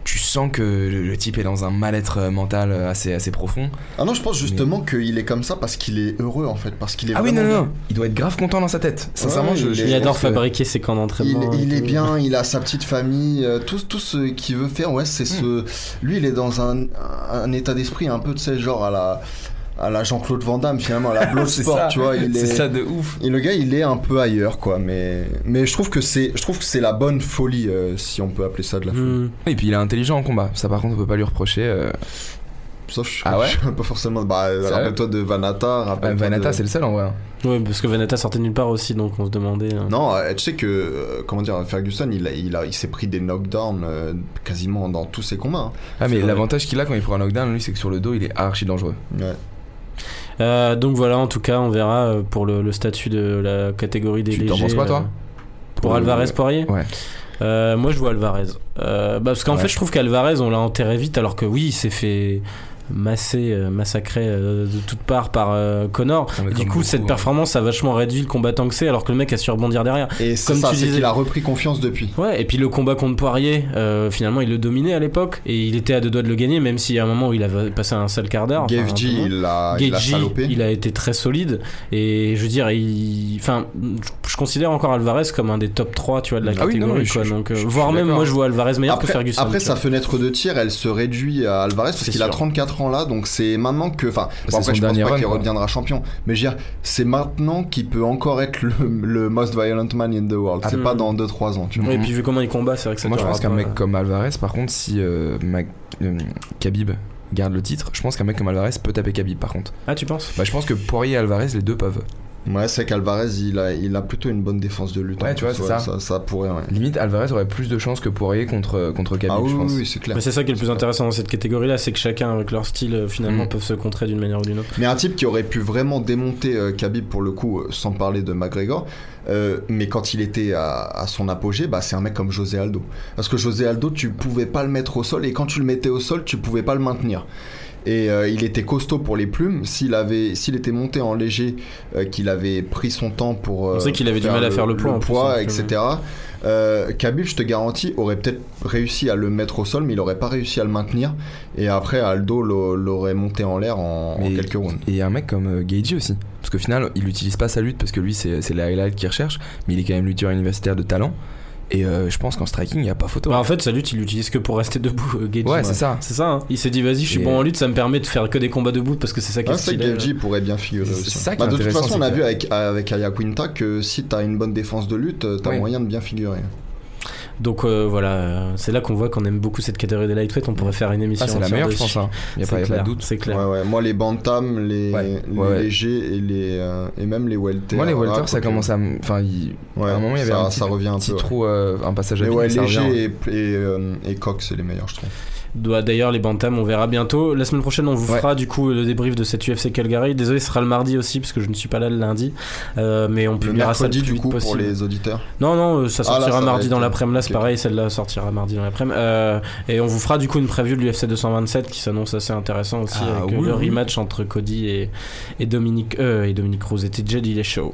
tu sens que le, le type est dans un mal-être euh, mental euh, assez assez profond. Ah non, je pense justement qu'il est comme ça parce qu'il est heureux en fait, parce qu'il est. Ah oui non non, non, il doit être grave content dans sa tête. Sincèrement Ouais, je, il je adore fabriquer ses camps d'entraînement. il est bien, il a sa petite famille, euh, tout, tout ce qu'il veut faire, ouais, c'est ce. Lui, il est dans un, un état d'esprit un peu, tu sais, genre à la. À la Jean-Claude Van Damme finalement, à la C'est Bloodsport, ça. tu vois. Il C'est est, ça de ouf. Et le gars, il est un peu ailleurs, quoi. Mais, mais je trouve que c'est, je trouve que c'est la bonne folie, euh, si on peut appeler ça de la folie. Hmm. Et puis il est intelligent en combat. Ça par contre on peut pas lui reprocher. euh. Sauf je, Ah ouais? je suis pas forcément. Bah, rappelle-toi de Vanata. Ouais, rappelle-toi Vanata de- c'est le seul en vrai. hein. Ouais, parce que Vanata sortait nulle part aussi, donc on se demandait. hein. Non, euh, tu sais que, euh, comment dire, Ferguson, il, a, il, a, il s'est pris des knockdowns euh, quasiment dans tous ses combats. Ah mais l'avantage qu'il a quand il prend un knockdown lui c'est que sur le dos il est archi dangereux. hein. Ouais. Euh, donc voilà, en tout cas, on verra euh, pour le, le statut de la catégorie des Tu légers. penses quoi, toi euh, Pour Alvarez Poirier Ouais. Euh, moi, je vois Alvarez. Euh, bah, parce qu'en Ouais. fait, je trouve qu'Alvarez, on l'a enterré vite, alors que oui, il s'est fait massé, euh, massacré euh, de toutes parts par euh, Connor. Du coup, cette performance a vachement réduit le combattant que c'est, alors que le mec a su rebondir derrière. Et comme ça, tu disais, qu'il a repris confiance depuis. Ouais, et puis le combat contre Poirier, finalement, il le dominait à l'époque et il était à deux doigts de le gagner, même s'il y a un moment où il avait passé un seul quart d'heure. Enfin, il a, il été très solide et je veux dire, il, enfin, je, considère encore Alvarez comme un des top 3 tu vois de la catégorie. ah oui, non, quoi, je, donc, voire même moi, je vois Alvarez meilleur après, que Ferguson. Après, sa fenêtre de tir, elle se réduit à Alvarez parce qu'il a 34 là, donc c'est maintenant que. Enfin, je pense pas qu'il reviendra champion. Mais je veux c'est maintenant qu'il peut encore être le, most violent man in the world. C'est ah. pas dans 2-3 ans, tu vois. Et puis vu comment il combat, c'est vrai que ça Moi, je pense qu'un mec comme Alvarez, par contre, si euh, Mac... Euh, Khabib garde le titre, je pense qu'un mec comme Alvarez peut taper Khabib par contre. Ah, tu penses? Bah, je pense que Poirier et Alvarez, les deux peuvent. Ouais, c'est qu'Alvarez, il a, il a plutôt une bonne défense de lutte. Ouais, en tu plus, vois, c'est ça. ça. pourrait, ouais. Limite Alvarez aurait plus de chances que Poirier contre contre Khabib Ah oui, je pense. oui, oui, c'est clair. Mais c'est ça qui est le plus intéressant dans cette catégorie-là, c'est que chacun avec leur style euh, finalement Mm. peuvent se contrer d'une manière ou d'une autre. Mais un type qui aurait pu vraiment démonter euh, Khabib pour le coup, euh, sans parler de McGregor, euh, mais quand il était à, à son apogée, bah, c'est un mec comme José Aldo. Parce que José Aldo, tu pouvais pas le mettre au sol, et quand tu le mettais au sol, tu pouvais pas le maintenir. Et euh, il était costaud pour les plumes. S'il avait, s'il était monté en léger, euh, qu'il avait pris son temps pour. euh, On sait qu'il avait du mal à faire le poids, plus, poids, etc. Euh, je te garantis, aurait peut-être réussi à le mettre au sol, mais il aurait pas réussi à le maintenir. Et après, Aldo l'a- l'aurait monté en l'air en, quelques rounds. Et un mec comme euh, Gaethje aussi. Parce qu'au final, il utilise pas sa lutte parce que lui, c'est c'est les highlights qu'il recherche. Mais il est quand même lutteur universitaire de talent. Et euh, je pense qu'en striking, il n'y a pas photo. Bah, en fait, sa lutte, il l'utilise que pour rester debout, euh, Gaethje. ouais, c'est ça. C'est ça, hein. il s'est dit vas-y, je suis Et- bon en lutte, ça me permet de faire que des combats debout parce que c'est ça qui est Ah, c'est que stylé. Gaethje pourrait bien figurer C'est aussi. ça qui Bah, est de toute façon, on a vu avec, avec Aya Quinta que si t'as une bonne défense de lutte, t'as Oui. moyen de bien figurer. Donc euh, voilà, euh, c'est là qu'on voit qu'on aime beaucoup cette catégorie des lightweight. On pourrait faire une émission. Ah, c'est la meilleure, je pense. hein. Il n'y a, pas y a pas clair, de doute. C'est clair. Ouais, ouais. Moi, les bantams, les, Ouais. les légers et, les, euh, et même les welter. Moi, les ah, welter, ça commence à. Enfin, il- à un moment, il y avait ça, un petit, ça revient un petit peu. ouais. trou, euh, un passage à Mais vide. ouais, revient, hein. léger et, et, euh, et coq, c'est les meilleurs, je trouve. D'ailleurs, les bantams, on verra bientôt. La semaine prochaine, on vous Ouais. fera du coup le débrief de cette UFC Calgary. Désolé, ce sera le mardi aussi parce que je ne suis pas là le lundi, Euh, mais on publiera ça le plus du coup, pour les auditeurs. Non, non, euh, ça Ah, là, sortira ça mardi dans l'après-midi. Là, c'est pareil, celle-là sortira mardi dans l'après-midi. Euh, et on vous fera du coup une preview de l'UFC 227 qui s'annonce assez intéressant aussi Ah, avec euh, oui, le oui. rematch entre Cody et, et Dominique euh, et Dominique Rose et TJ il est chaud.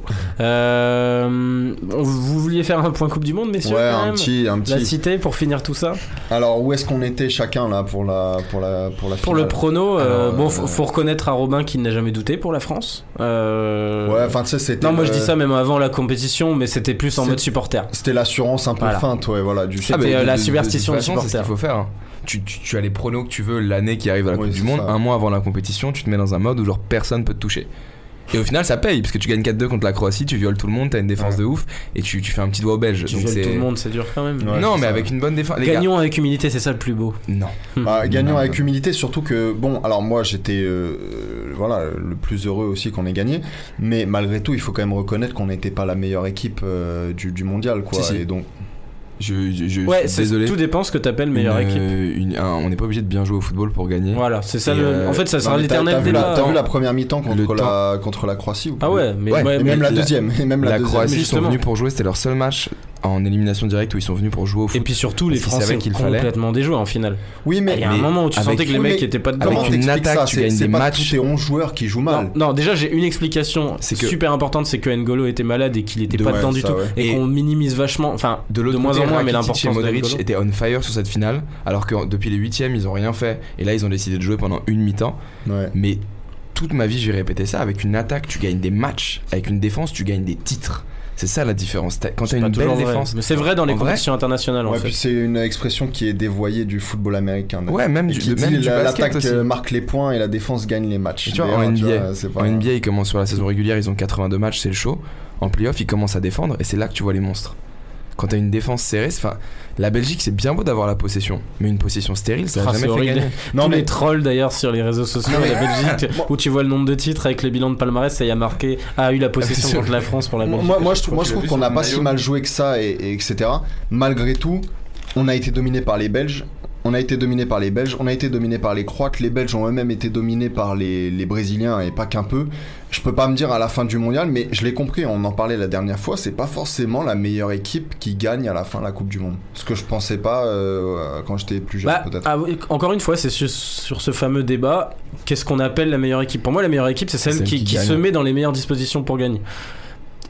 Vous vouliez faire un point Coupe du Monde, messieurs Ouais, quand un même petit, un La cité pour finir tout ça? Alors, où est-ce qu'on était chacun là pour la, pour la, pour la Pour le finale prono, euh, Alors, bon, euh, faut, faut reconnaître à Robin qu'il n'a jamais douté pour la France. Euh, Ouais, enfin, tu sais, c'était. non, moi je dis ça même avant la compétition, mais c'était plus en mode supporter. C'était l'assurance un peu Voilà. feinte, ouais, voilà, du C'était, mais euh, de- la de- de- superstition de façon, c'est ce qu'il supporters. faut faire. hein. Tu, tu, tu as les pronos que tu veux l'année qui arrive à la Oui, Coupe du Monde. ça. Un mois avant la compétition, tu te mets dans un mode où genre personne peut te toucher. Et au final, ça paye parce que tu gagnes 4-2 contre la Croatie, tu violes tout le monde, t'as une défense Ouais. de ouf et tu, tu fais un petit doigt au belge. Tu Donc violes tout le monde, c'est dur quand même. Ouais, non, mais ça. avec une bonne défense. Les gars, Gagnons avec humilité, c'est ça le plus beau. non. Bah, gagnons Non, avec non. humilité, surtout que, bon, alors moi j'étais euh, euh, voilà, le plus heureux aussi qu'on ait gagné, mais malgré tout, il faut quand même reconnaître qu'on n'était pas la meilleure équipe euh, du, du mondial, quoi. Si, si. Et donc, Je, je, je Ouais, suis c'est- désolé. tout dépend ce que t'appelles meilleure Une, équipe. euh, une- un- on n'est pas obligé de bien jouer au football pour gagner. Voilà, c'est ça le. euh, en fait, ça sera l'éternel t'as vu, la, débat. t'as vu la première mi-temps contre, la, contre la Croatie ou pas Ah ouais, mais, Ouais, même la la- deuxième, et même la, La deuxième. Croatie, ils sont venus pour jouer, c'était leur seul match en élimination directe où ils sont venus pour jouer au foot. Et puis surtout, les Français ont fallait. complètement déjoué en finale. Oui, mais Il y a un moment où tu avec- sentais que les mecs étaient pas dedans. avec une attaque, ça tu C'est- gagnes c'est des pas matchs. tes 11 joueurs qui jouent mal. Non, non, déjà j'ai une explication C'est que- super importante, c'est que N'Golo était malade et qu'il était De- pas ouais, dedans du ça, tout, ouais. et, Et qu'on minimise vachement, enfin De moins en moins, mais l'importance Modric étaient on fire sur cette finale, alors que depuis les huitièmes, ils ont rien fait. Et là, ils ont décidé de jouer pendant une mi-temps. Mais toute ma vie, je vais répéter ça. Avec une attaque, tu gagnes des matchs. Avec une défense, tu gagnes des titres. C'est ça la différence. T'as- Quand t'as une belle vrai. défense, Mais c'est vrai dans les En vrai compétitions internationales en Ouais, fait. puis c'est une expression qui est dévoyée du football américain. ouais, même Et du, qui même dit la- l'attaque euh, marque les points et la défense gagne les matchs. Et tu vois, en D'ailleurs, NBA, vois, c'est pas- En NBA, ils commencent sur la saison régulière, ils ont 82 matchs, c'est le show. En playoff, ils commencent à défendre et c'est là que tu vois les monstres. Quand t'as une défense serrée, enfin, la Belgique, c'est bien beau d'avoir la possession, mais une possession stérile, ça Ah, jamais fait horrible. gagner. Non, Tous mais les trolls d'ailleurs sur les réseaux sociaux de la Belgique où tu vois le nombre de titres avec le bilan de palmarès ça y a marqué a eu la possession contre la France pour la Belgique. moi, moi, je, trouve- moi, je trouve qu'on n'a pas si mal joué que ça, et, et etc. Malgré tout, on a été dominé par les Belges. On a été dominé par les Belges, on a été dominé par les Croates, les Belges ont eux-mêmes été dominés par les, les Brésiliens et pas qu'un peu. Je peux pas me dire à la fin du mondial, mais je l'ai compris, on en parlait la dernière fois, c'est pas forcément la meilleure équipe qui gagne à la fin de la Coupe du Monde. Ce que je pensais pas euh, quand j'étais plus jeune Bah, peut-être. ah encore une fois, c'est sur, sur ce fameux débat. Qu'est-ce qu'on appelle la meilleure équipe? Pour moi, la meilleure équipe, c'est celle, Celle qui, qui se met dans les meilleures dispositions pour gagner.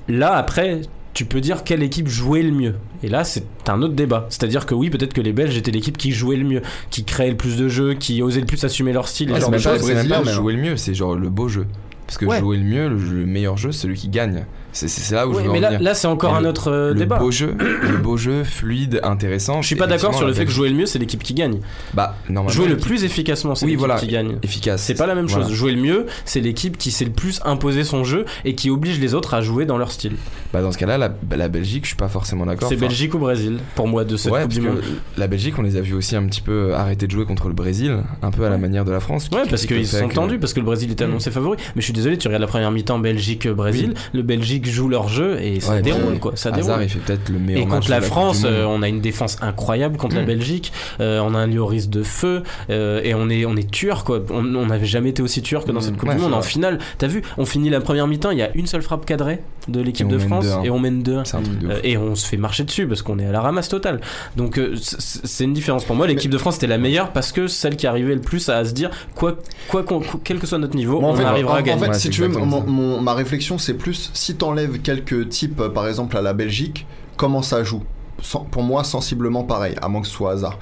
Là, après, tu peux dire quelle équipe jouait le mieux. Et là, c'est un autre débat. C'est-à-dire que oui, peut-être que les Belges étaient l'équipe qui jouait le mieux, qui créait le plus de jeux, qui osait le plus assumer leur style. ce c'est même pas, choses. les Brésiliens, le mieux, c'est genre le beau jeu. Parce que Ouais. jouer le mieux, le, le meilleur jeu, c'est celui qui gagne. C'est là où je veux mais en là, venir. là c'est encore un le- autre euh, le débat. beau jeu, le beau jeu fluide, intéressant. Je suis pas d'accord sur le fait que jouer le mieux, c'est l'équipe qui gagne. bah normalement Jouer le plus efficacement, c'est Oui, l'équipe voilà. qui gagne. efficace. C'est pas la même Voilà. chose. Jouer le mieux, c'est l'équipe qui sait le plus imposer son jeu et qui oblige les autres à jouer dans leur style. Bah dans ce cas-là, la, la Belgique, je suis pas forcément d'accord. C'est Enfin, Belgique ou Brésil pour moi de cette Ouais, Coupe du Monde. la Belgique, on les a vus aussi un petit peu arrêter de jouer contre le Brésil, un peu à la manière de la France. Ouais, parce qu'ils se sont tendus, parce que le Brésil était Mm. annoncé favori. Mais je suis désolé, tu regardes la première mi-temps Belgique-Brésil, le Belgique joue leur jeu et ça Ouais, déroule quoi. Ça Hazard, déroule. il fait peut-être le meilleur Et contre la France, euh, on a une défense incroyable contre la Mm. Belgique. Euh, on a un Lloris de feu euh, et on est on est tueur quoi. On on n'avait jamais été aussi tueur que dans Mm. cette Coupe Ouais, du Monde. En finale, t'as vu, on finit la première mi-temps, il y a une seule frappe cadrée de l'équipe de France 2-1. et on mène 2 c'est un truc de Euh, ouf. et on se fait marcher dessus parce qu'on est à la ramasse totale. Donc c'est une différence. Pour moi, l'équipe de France était la meilleure parce que celle qui arrivait le plus à se dire quoi, quoi, quel que soit notre niveau, en on fait, arrivera en, à en gagner. fait, Ouais, si tu veux, ma réflexion, c'est plus si t'enlèves quelques types, euh, par exemple à la Belgique, comment ça joue? Sans- Pour moi, sensiblement pareil, à moins que ce soit hasard.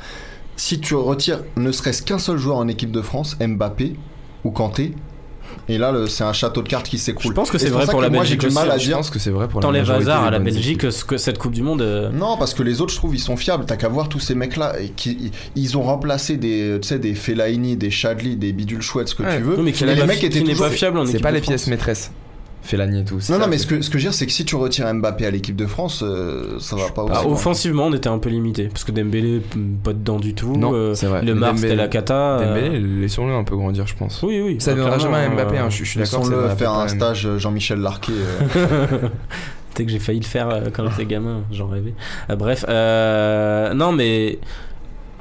Si tu retires ne serait-ce qu'un seul joueur en équipe de France, Mbappé ou Kanté, et là, c'est un château de cartes qui s'écroule. Je pense que c'est vrai ça pour que la moi, j'ai Belgique du mal à hein. Je dire. pense que c'est vrai pour la T'enlèves majorité hasard à la Belgique, ce que cette Coupe du Monde. euh, Non, parce que les autres, je trouve, ils sont fiables. T'as qu'à voir tous ces mecs-là. qui, ils ont remplacé des, tu sais, des Fellaini, des Chadli, des bidules chouettes, ce que Ouais. tu veux. non, mais qui les mecs qui étaient n'est toujours. pas fiable C'est pas les pièces maîtresses. Fellaini et tout. Non, non, mais ce que, ce que je veux dire, c'est que si tu retires Mbappé à l'équipe de France, euh, ça va pas Bah, aussi offensivement, on était un peu limité parce que Dembélé, mm, pas dedans du tout. Non, euh, c'est vrai. le Mars, Dembélé- c'était la cata. euh, Dembélé, laissons-le un peu grandir, je pense. Oui, oui. Ça bah, viendra jamais à Mbappé, euh, hein, je, je suis d'accord. Laissons-le viendra faire pas un stage euh, Jean-Michel Larquet. euh. Tu sais que j'ai failli le faire quand j'étais gamin, j'en rêvais. Euh, bref, euh, non mais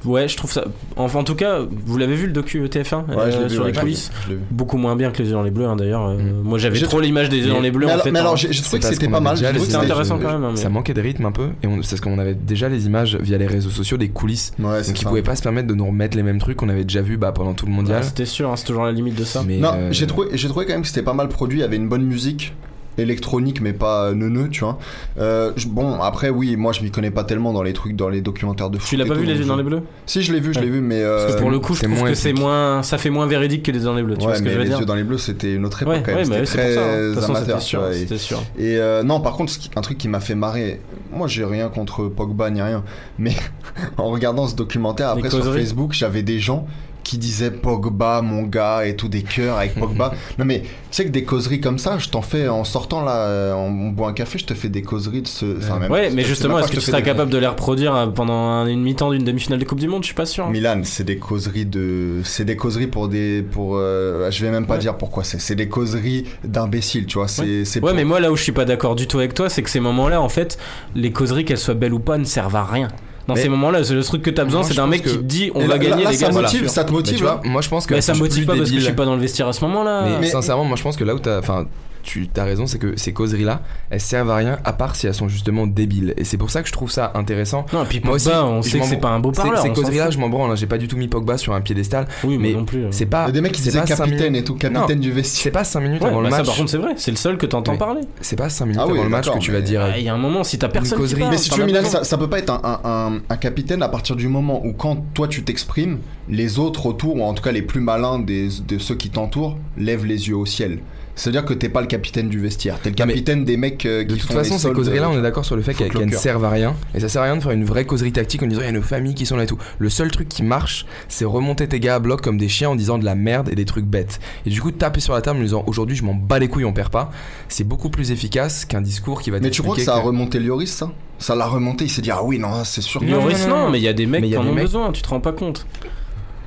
ouais, je trouve ça. Enfin, en tout cas, vous l'avez vu le docu TF1 Ouais, euh, je l'ai vu, sur ouais, les coulisses. Beaucoup moins bien que les yeux dans les bleus, hein, d'ailleurs. Euh, Mm. Moi, j'avais trop l'image des yeux dans les bleus. Mais en alors, fait, mais hein. alors, j'ai j'ai trouvé que c'était pas mal. déjà j'ai les trouvé que C'était intéressant quand même. hein, Ça manquait de rythme un peu, et on- c'est parce qu'on avait déjà les images via les réseaux sociaux des coulisses. Ouais, c'est Donc ils pouvaient pas se permettre de nous remettre les mêmes trucs qu'on avait déjà vu bah, pendant tout le mondial. Ouais, C'était sûr, hein, c'est toujours la limite de ça. Mais, Non, euh, j'ai trouvé, j'ai trouvé quand même que c'était pas mal produit. Il y avait une bonne musique électronique, mais pas neuneux, tu vois. Euh, je- bon, après, oui, moi je m'y connais pas tellement dans les trucs, dans les documentaires de foot. Tu l'as pas tout, vu les yeux dans les bleus? Si, je l'ai vu, je l'ai vu, mais. Parce que euh, pour le coup, je c'est trouve moins que c'est moins, ça fait moins véridique que les yeux dans les bleus. Tu vois Ouais, ce que mais je veux les dire yeux dans les bleus, c'était une autre époque Ouais, quand même. ouais, c'était ça. Très toute façon, amateur, sûr. vois, et- sûr. Et euh, non, par contre, un truc qui m'a fait marrer, moi j'ai rien contre Pogba ni rien, mais en regardant ce documentaire, Les après sur causeries. Facebook, j'avais des gens qui disaient Pogba, mon gars, et tout, des cœurs avec Pogba. non, mais tu sais que des causeries comme ça, je t'en fais en sortant là, euh, on, on boit un café, je te fais des causeries de ce. Enfin, même- Ouais, mais justement, est-ce que tu des- capable de les reproduire euh, pendant un- une mi-temps d'une demi-finale de Coupe du Monde? Je suis pas sûr. Milan, c'est des causeries de, c'est des causeries pour des, pour, euh, je vais même pas Ouais. dire pourquoi c'est, c'est des causeries d'imbéciles, tu vois, Ouais, pour- mais moi là où je suis pas d'accord du tout avec toi, c'est que ces moments-là, en fait, les causeries, qu'elles soient belles ou pas, ne servent à rien. Dans Mais- ces moments-là, le truc que t'as besoin, c'est d'un mec que- qui te dit on va là- gagner là, les ça gars. motive, voilà. ça te Mais motive, tu vois, hein moi je pense que Mais ça me motive pas parce que je suis pas dans le vestiaire à ce moment-là. Mais, Mais- sincèrement, moi je pense que là où t'as. Enfin, tu as raison, c'est que ces causeries-là, elles servent à rien à part si elles sont justement débiles. Et c'est pour ça que je trouve ça intéressant. Non, puis Moi aussi, Pogba, on je sait que c'est pas un beau parleur. ces on causeries-là, je m'en branle. hein. J'ai pas du tout mis Pogba sur un piédestal. Oui, moi mais non plus. C'est Il pas. y a des mecs qui c'est disaient capitaine minutes- et tout, capitaine du C'est vestiaire. pas 5 minutes Ouais, avant bah le ça match. par contre c'est vrai, c'est le seul que t'entends Oui. parler. C'est pas 5 minutes Ah oui, avant le match que tu vas dire. Ah, Il y a un moment, si t'as personne Mais si tu veux, Milan, ça, ça peut pas être un, un- un- un capitaine à partir du moment où quand toi tu t'exprimes, les autres autour, ou en tout cas les plus malins des, de ceux qui t'entourent, lèvent les yeux au ciel. C'est-à-dire que t'es pas le capitaine du vestiaire, t'es le mais capitaine des mecs euh, qui De toute font façon, ces causeries-là, on euh, est d'accord sur le fait qu'elles ne servent à rien. Et ça sert à rien de faire une vraie causerie tactique en disant il y a nos familles qui sont là et tout. Le seul truc qui marche, c'est remonter tes gars à bloc comme des chiens en disant de la merde et des trucs bêtes. Et du coup, taper sur la table en disant aujourd'hui, je m'en bats les couilles, on perd pas. C'est beaucoup plus efficace qu'un discours qui va Mais tu crois que ça a remonté Lloris, ça? Ça l'a remonté, il s'est dit ah oui, non, c'est sûr. que- Non, non, non, non, non. mais il y a des mecs Mais il y qui a en des ont mecs- besoin, tu te rends pas compte.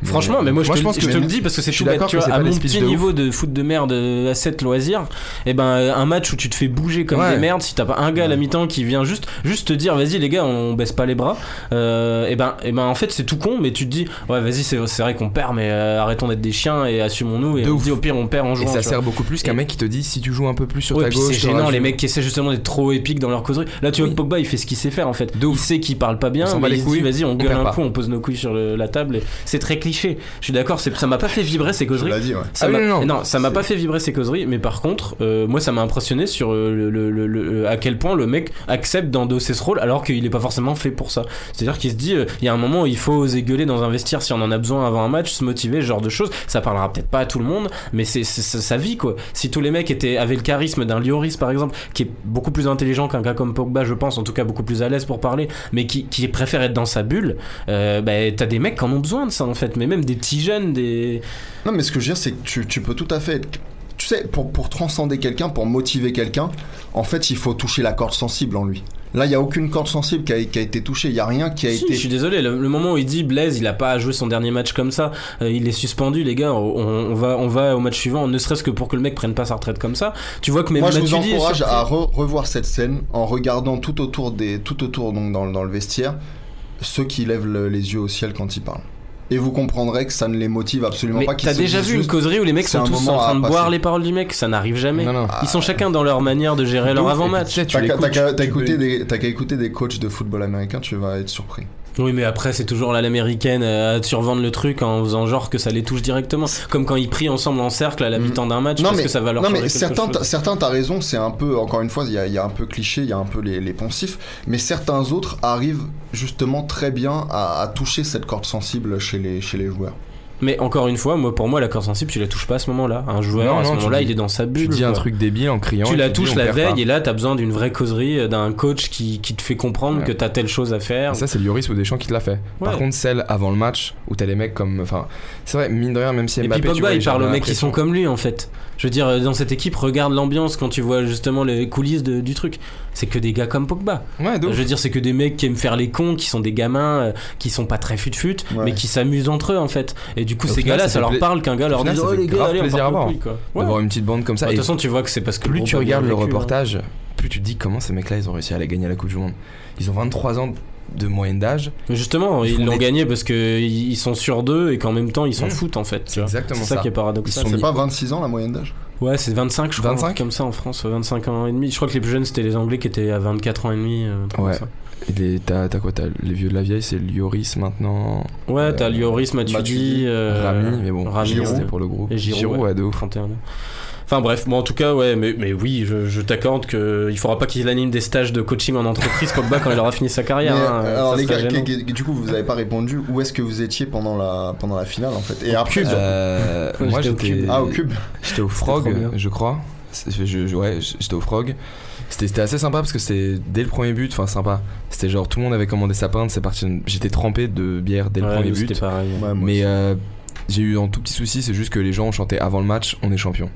Franchement, mais moi, je, te, je pense je que te le dis parce que c'est je tout bête. Tu vois, à mon petit de ouf. niveau de foot de merde euh, à 7 loisirs, et ben euh, un match où tu te fais bouger comme Ouais. des merdes, si t'as pas un gars à la mi-temps qui vient juste, juste te dire vas-y les gars, on baisse pas les bras, euh, et ben, et ben en fait c'est tout con, mais tu te dis ouais vas-y c'est vrai qu'on perd, mais euh, arrêtons d'être des chiens et assumons-nous et De on ouf. se dit au pire on perd en Et jouant. ça tu vois. sert beaucoup plus qu'un Et- mec qui te dit si tu joues un peu plus sur Ouais, ta gauche. c'est gênant les mecs qui essaient justement d'être trop épiques dans leur causerie. Là tu vois que Pogba il fait ce qu'il sait faire en fait. Il sait qu'il parle pas bien, mais il dit vas-y on gueule un coup, on pose nos couilles sur la table. et C'est très cliché. Je suis d'accord, ça m'a pas fait vibrer ces causeries. dit, ouais. Ça Ah non, non. ça m'a pas fait vibrer ces causeries, mais par contre, euh, moi ça m'a impressionné sur euh, le, le- le- le- à quel point le mec accepte d'endosser ce rôle alors qu'il est pas forcément fait pour ça. C'est-à-dire qu'il se dit, euh, il y a un moment où il faut oser gueuler dans un vestiaire si on en a besoin avant un match, se motiver, ce genre de choses. Ça parlera peut-être pas à tout le monde, mais c'est sa vie quoi. Si tous les mecs étaient avaient le charisme d'un Lloris par exemple, qui est beaucoup plus intelligent qu'un gars comme Pogba, je pense, en tout cas beaucoup plus à l'aise pour parler, mais qui, qui préfère être dans sa bulle, euh, bah, t'as des mecs qui en ont besoin de ça en fait, mais même des petits jeunes, des Non, mais ce que je veux dire, c'est que tu, tu peux tout à fait être. Tu sais, pour, pour transcender quelqu'un, pour motiver quelqu'un, en fait, il faut toucher la corde sensible en lui. Là, il n'y a aucune corde sensible qui a, qui a été touchée. Il n'y a rien qui a Si, été. je suis désolé, le, le moment où il dit Blaise, il a pas joué son dernier match comme ça, euh, il est suspendu, les gars, on, on va, on va au match suivant, ne serait-ce que pour que le mec prenne pas sa retraite comme ça. Tu vois que même Moi, je vous encourage à re- revoir cette scène en regardant tout autour, des, tout autour donc, dans, dans le vestiaire ceux qui lèvent le- les yeux au ciel quand ils parlent. Et vous comprendrez que ça ne les motive absolument Mais pas. qu'ils t'as déjà vu une causerie où les mecs sont tous en train de passer. boire les paroles du mec? Ça n'arrive jamais. Non, non. Ils sont chacun dans leur manière de gérer leur avant-match. t'as qu'à écouter des coachs de football américain, tu vas être surpris. Oui, mais après, c'est toujours à l'américaine euh, à survendre le truc en faisant genre que ça les touche directement. Comme quand ils prient ensemble en cercle à la Mm. mi-temps d'un match parce que ça va leur non, mais certains, chose. t'as- certains, t'as raison, c'est un peu, encore une fois, il y a, il y a un peu cliché, il y a un peu les, les poncifs, mais certains autres arrivent justement très bien à, à toucher cette corde sensible chez les, chez les joueurs. Mais encore une fois, moi, pour moi, la corde sensible, tu la touches pas à ce moment-là. Un joueur, Non, à ce moment-là, il est dans sa bulle. Tu dis un truc débile en criant. tu et la touches la pas. veille et là t'as besoin d'une vraie causerie euh, d'un coach qui, qui te fait comprendre Ouais. que t'as telle chose à faire Et ça, c'est Lloris ou Deschamps qui te l'a fait. Par contre, celle avant le match où t'as les mecs comme. Enfin, c'est vrai, mine de rien, même si et Mbappé. puis tu Pogba il parle aux mecs qui sont comme lui en fait je veux dire euh, dans cette équipe regarde l'ambiance quand tu vois justement les coulisses de- du truc c'est que des gars comme Pogba Ouais, je veux dire c'est que des mecs qui aiment faire les cons qui sont des gamins euh, qui sont pas très fut-fut Ouais. mais qui s'amusent entre eux en fait et du coup ces gars-là ça leur pla- parle qu'un gars leur dise oh les gars allez on plaisir part à couilles, quoi. Ouais. D'avoir une petite bande comme ça. Bah, De toute façon tu vois que c'est parce que plus tu regardes le hein. reportage, plus tu te dis comment ces mecs-là ils ont réussi à aller gagner la Coupe du Monde. Ils ont 23 ans de moyenne d'âge. Mais justement Ils l'ont gagné parce que ils ils sont sûrs d'eux et qu'en même temps ils s'en Mmh. foutent en fait exactement c'est ça, ça. qui est paradoxal Ils sont pas 26 ans la moyenne d'âge? Ouais, c'est 25, je crois. 25? un truc comme ça en France, 25 ans et demi. Je crois que les plus jeunes c'était les Anglais qui étaient à 24 ans et demi. euh, Ouais. Et les- T'as t'as quoi T'as les vieux de la vieille, c'est Lloris maintenant. Ouais, t'as Euh, Lloris, Matuidi, Matuidi, euh, Rami, mais bon, Rami, Giroud, pour le groupe. Et Giroud, ouais, de ouf. 31 ans. Enfin bref, bon en tout cas ouais, mais, mais oui, je, je t'accorde que il faudra pas qu'il anime des stages de coaching en entreprise Pogba quand il aura fini sa carrière. Mais, hein, euh, alors ça les gars, du coup vous avez pas répondu où est-ce que vous étiez pendant la pendant la finale en fait? Et après cube. Euh, Moi, moi j'étais au j'étais cube. ah au cube j'étais au Frog, je crois. Je- je- ouais, j'étais au Frog. C'était c'était assez sympa parce que c'était dès le premier but, enfin sympa. C'était genre tout le monde avait commandé sa pinte, c'est parti. J'étais trempé de bière dès le Ouais, premier but. c'était pareil. Ouais, moi Mais euh, j'ai eu un tout petit souci, c'est juste que les gens chantaient avant le match, on est champion.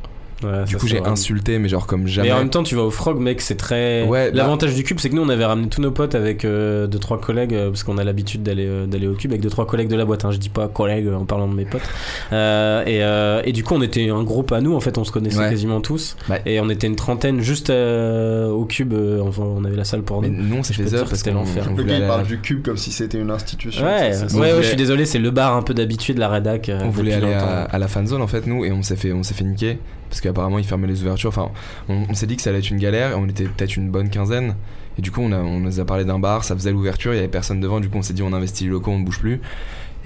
Ouais, Du coup c'est j'ai insulté, mais genre comme jamais. Mais en même temps, tu vas au Frog, mec, c'est très. Ouais, bah- L'avantage du cube, c'est que nous, on avait ramené tous nos potes avec euh, deux trois collègues, euh, parce qu'on a l'habitude d'aller euh, d'aller au cube avec deux trois collègues de la boîte. Hein. Je dis pas collègues euh, en parlant de mes potes. Euh, et, euh, et du coup, on était un groupe à nous. En fait, on se connaissait Ouais. quasiment tous. Ouais. Et on était une trentaine juste euh, au cube. euh, enfin, on avait la salle pour Mais nous. nous on s'est Je peux fait te œuvre dire que parce c'était qu'on l'enfer. le gars il parle du cube comme si c'était une institution Ouais, ouais, je suis désolé, c'est le bar un peu d'habitude, la rédac. euh, On voulait aller à, la fan zone en fait nous et on s'est fait on s'est fait niquer parce qu'apparemment ils fermaient les ouvertures. Enfin, on, s'est dit que ça allait être une galère on était peut-être une bonne quinzaine. Et du coup on, a, on nous a parlé d'un bar, ça faisait l'ouverture, il y avait personne devant. Du coup on s'est dit on investit les locaux, on ne bouge plus.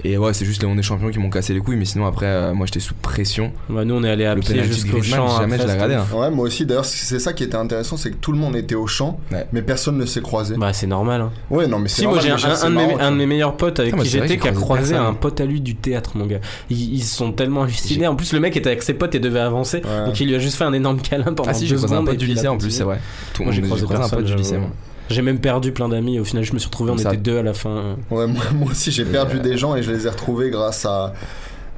Et ouais, c'est juste les on est champions qui m'ont cassé les couilles, mais sinon après, euh, moi j'étais sous pression. Bah, nous, on est allé à Le pied jusqu'au champ. jamais je l'ai regardé. hein. Ouais, moi aussi. D'ailleurs, c'est ça qui était intéressant, c'est que tout le monde était au champ, Ouais. mais personne ne s'est croisé. Bah, c'est normal. Hein. Ouais, non, mais c'est Si, moi j'ai un, de mes, marrant, un de tu mes meilleurs potes avec Ah, qui j'étais qui a croisé un pote à lui du théâtre, mon gars. Ils, ils sont tellement hallucinés. En plus, le mec était avec ses potes et devait avancer. Ouais. Donc il lui a juste fait un énorme câlin pendant Ah si, j'ai deux croisé un secondes. pote et du lycée en plus, c'est vrai. Moi, j'ai croisé un pote du lycée, j'avoue. moi. J'ai même perdu plein d'amis. Au final, je me suis retrouvé, on Ça- était deux à la fin. Ouais, moi, moi aussi j'ai perdu des gens et je les ai retrouvés grâce à,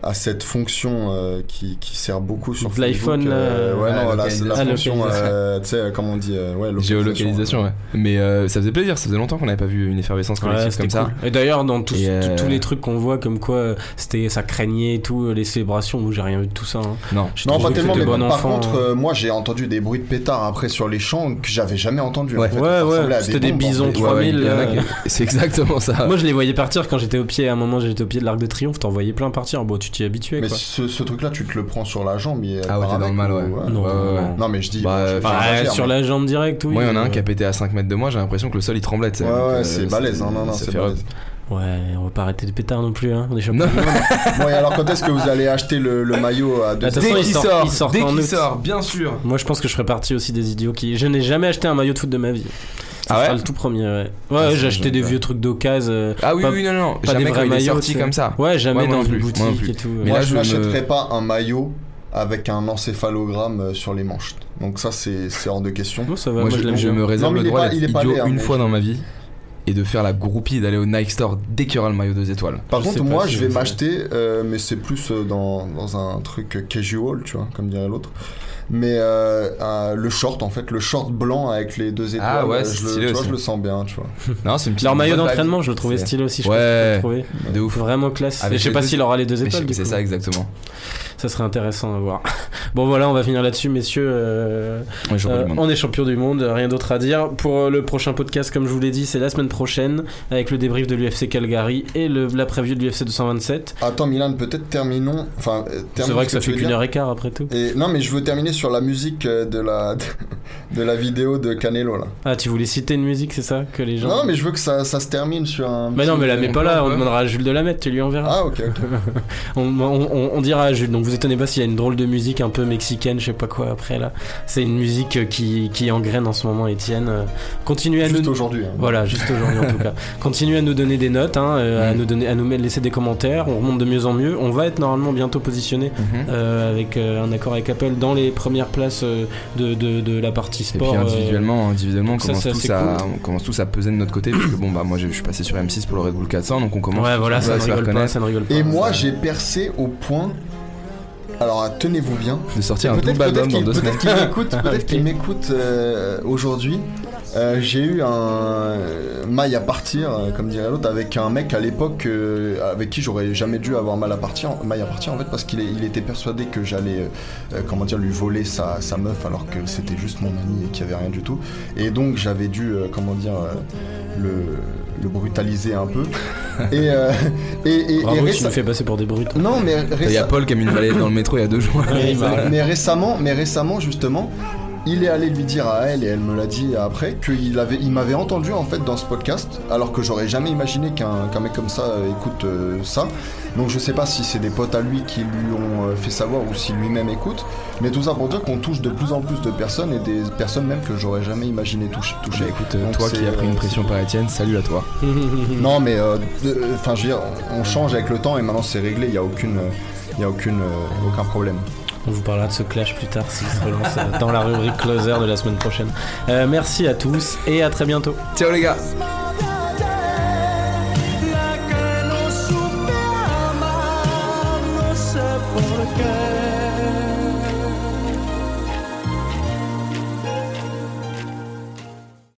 à cette fonction euh, qui, qui sert beaucoup sur l'iPhone, euh, là, ouais, ah, non, la, la Ah, fonction, euh, tu sais, comment on dit, euh, ouais, Géolocalisation, ouais. Mais euh, ça faisait plaisir, ça faisait longtemps qu'on n'avait pas vu une effervescence collective comme ça. Et d'ailleurs, dans tous, euh, les trucs qu'on voit, comme quoi euh, c'était, ça craignait et tout, euh, les célébrations, où j'ai rien vu de tout ça. hein. Non. J'ai Non, pas tellement, mais bon par contre, hein. euh, moi j'ai entendu des bruits de pétards après sur les champs que j'avais jamais entendu. Ouais. en fait. Ouais, c'était des bisons fait. trois- 3000, il y en a euh, qui- C'est exactement ça. Moi, je les voyais partir quand j'étais au pied. À un moment, j'étais au pied de l'Arc de Triomphe. T'en voyais plein partir. Bon, tu t'y habituais, Mais quoi. ce, ce truc-là, tu te le prends sur la jambe. il- Ah ouais, t'es dans le mal, ou- ouais. Non. Non, mais je dis. Bah, je- sur mais- la jambe directe, oui. Moi, il y en a un euh, qui a pété à 5 mètres de moi, j'ai l'impression que le sol il tremblait. tu sais. Ouais, ouais, euh, c'est balèze. Non, non, non, ça c'est balèze. Ouais, on va pas arrêter de pétard non plus, hein. On est champions. Non. Bon, et alors quand est-ce que vous allez acheter le, le maillot à deux Attends, Dès il qu'il sort- sort, il sort dès qu'il sort, bien sûr. Moi, je pense que je ferai partie aussi des idiots qui. Je n'ai jamais acheté un maillot de foot de ma vie. Ça Ah ouais sera le tout premier, ouais. Ouais, Ah, j'ai acheté des vieux trucs d'occasion. euh, Ah oui, Pas- oui, non, non. pas Jamais des quand vrais il est maillots. sorti comme ça. Ouais, jamais dans une boutique et tout. Mais Moi, là, je je me- n'achèterai pas un maillot avec un encéphalogramme euh, sur les manches. Donc ça, c'est c'est hors de question. Bon, ça va, Moi, moi, je, me réserve Non, le droit d'être idiot hein, une fois je- dans ma vie et de faire la groupie d'aller au Nike Store dès qu'il y aura le maillot deux étoiles. Par Je contre, moi, si je vais m'acheter, euh, mais c'est plus dans, dans un truc casual, tu vois, comme dirait l'autre. Mais euh, le short, en fait, le short blanc avec les deux étoiles, Ah ouais, euh, c'est je, le, stylé tu vois, je le sens bien, tu vois. Non, c'est une petite Leur maillot d'entraînement, je le trouvais stylé aussi. Je Ouais. pense que je l'ai trouvé. De ouf. Vraiment classe. Avec Et je sais pas deux- s'il aura les deux étoiles. C'est ça exactement. Ça serait intéressant à voir. Bon voilà, on va finir là-dessus, messieurs. Euh, Ouais, euh, on est champion du monde, rien d'autre à dire. Pour le prochain podcast, comme je vous l'ai dit, c'est la semaine prochaine avec le débrief de l'UFC Calgary et le, la preview de l'UFC 227. Attends, Milan, peut-être terminons. Enfin, C'est vrai que ça fait qu'une heure et quart après tout. Et, non, mais je veux terminer sur la musique euh, de la, de la vidéo de Canelo, là. Ah, tu voulais citer une musique, c'est ça Que les gens. Non, mais je veux que ça, ça se termine sur un. Mais non, mais la mets pas là, on demandera à Jules de la mettre, tu lui enverras. Ah, ok. On, on- on- on dira à Jules, donc vous étonnez pas s'il y a une drôle de musique un peu mexicaine, je sais pas quoi après là. C'est une musique euh, qui, qui engraine en ce moment, Étienne. Euh, Continuez à Juste nous. aujourd'hui. hein. Voilà, juste aujourd'hui en tout cas. Continuez à nous donner des notes, hein, euh, à Mm. nous donner, à nous laisser des commentaires. On remonte de mieux en mieux. On va être normalement bientôt positionné Mhm. euh, avec euh, un accord avec Apple dans les premières places euh, de, de, de la partie Et sport. puis euh, individuellement, individuellement on, ça, commence c'est tous à, on commence tous à peser de notre côté. Parce que bon, bah moi je suis passé sur M6 pour le Red Bull 400, donc on commence Ouais, voilà, ça à ne se faire rigole pas, connaître, ça ne rigole pas. Et moi, j'ai percé au point. Alors, tenez-vous bien. de sortir un Peut-être double album peut-être dans qu'il deux peut-être semaines. qu'il m'écoute, peut-être Ok. qu'il m'écoute euh, aujourd'hui. Euh, j'ai eu un maille à partir, euh, comme dirait l'autre, avec un mec à l'époque euh, avec qui j'aurais jamais dû avoir mal à partir, maille à partir en fait, parce qu'il il était persuadé que j'allais, euh, comment dire, lui voler sa, sa meuf alors que c'était juste mon ami et qu'il y avait rien du tout. Et donc j'avais dû, euh, comment dire, euh, le, le brutaliser un peu. et, euh, et, et, et Bravo, tu me fais passer pour des brutes. Non, mais Il y a Paul qui a mis une valette dans le métro il y a deux jours. Mais récemment, mais récemment justement, il est allé lui dire à elle et elle me l'a dit après qu'il avait, il m'avait entendu en fait dans ce podcast, alors que j'aurais jamais imaginé qu'un qu'un mec comme ça euh, écoute euh, ça. Donc je sais pas si c'est des potes à lui qui lui ont euh, fait savoir ou si lui-même écoute, mais tout ça pour dire qu'on touche de plus en plus de personnes et des personnes même que j'aurais jamais imaginé toucher. toucher. Bah, écoute, Donc toi qui as pris une pression par Étienne, salut à toi. Non, mais euh, enfin, je veux dire, on change avec le temps et maintenant c'est réglé. Il y a aucune, il y a aucune, euh, aucun problème. On vous parlera de ce clash plus tard s'il se relance euh, dans la rubrique closer de la semaine prochaine. Euh, merci à tous et à très bientôt. Ciao les gars.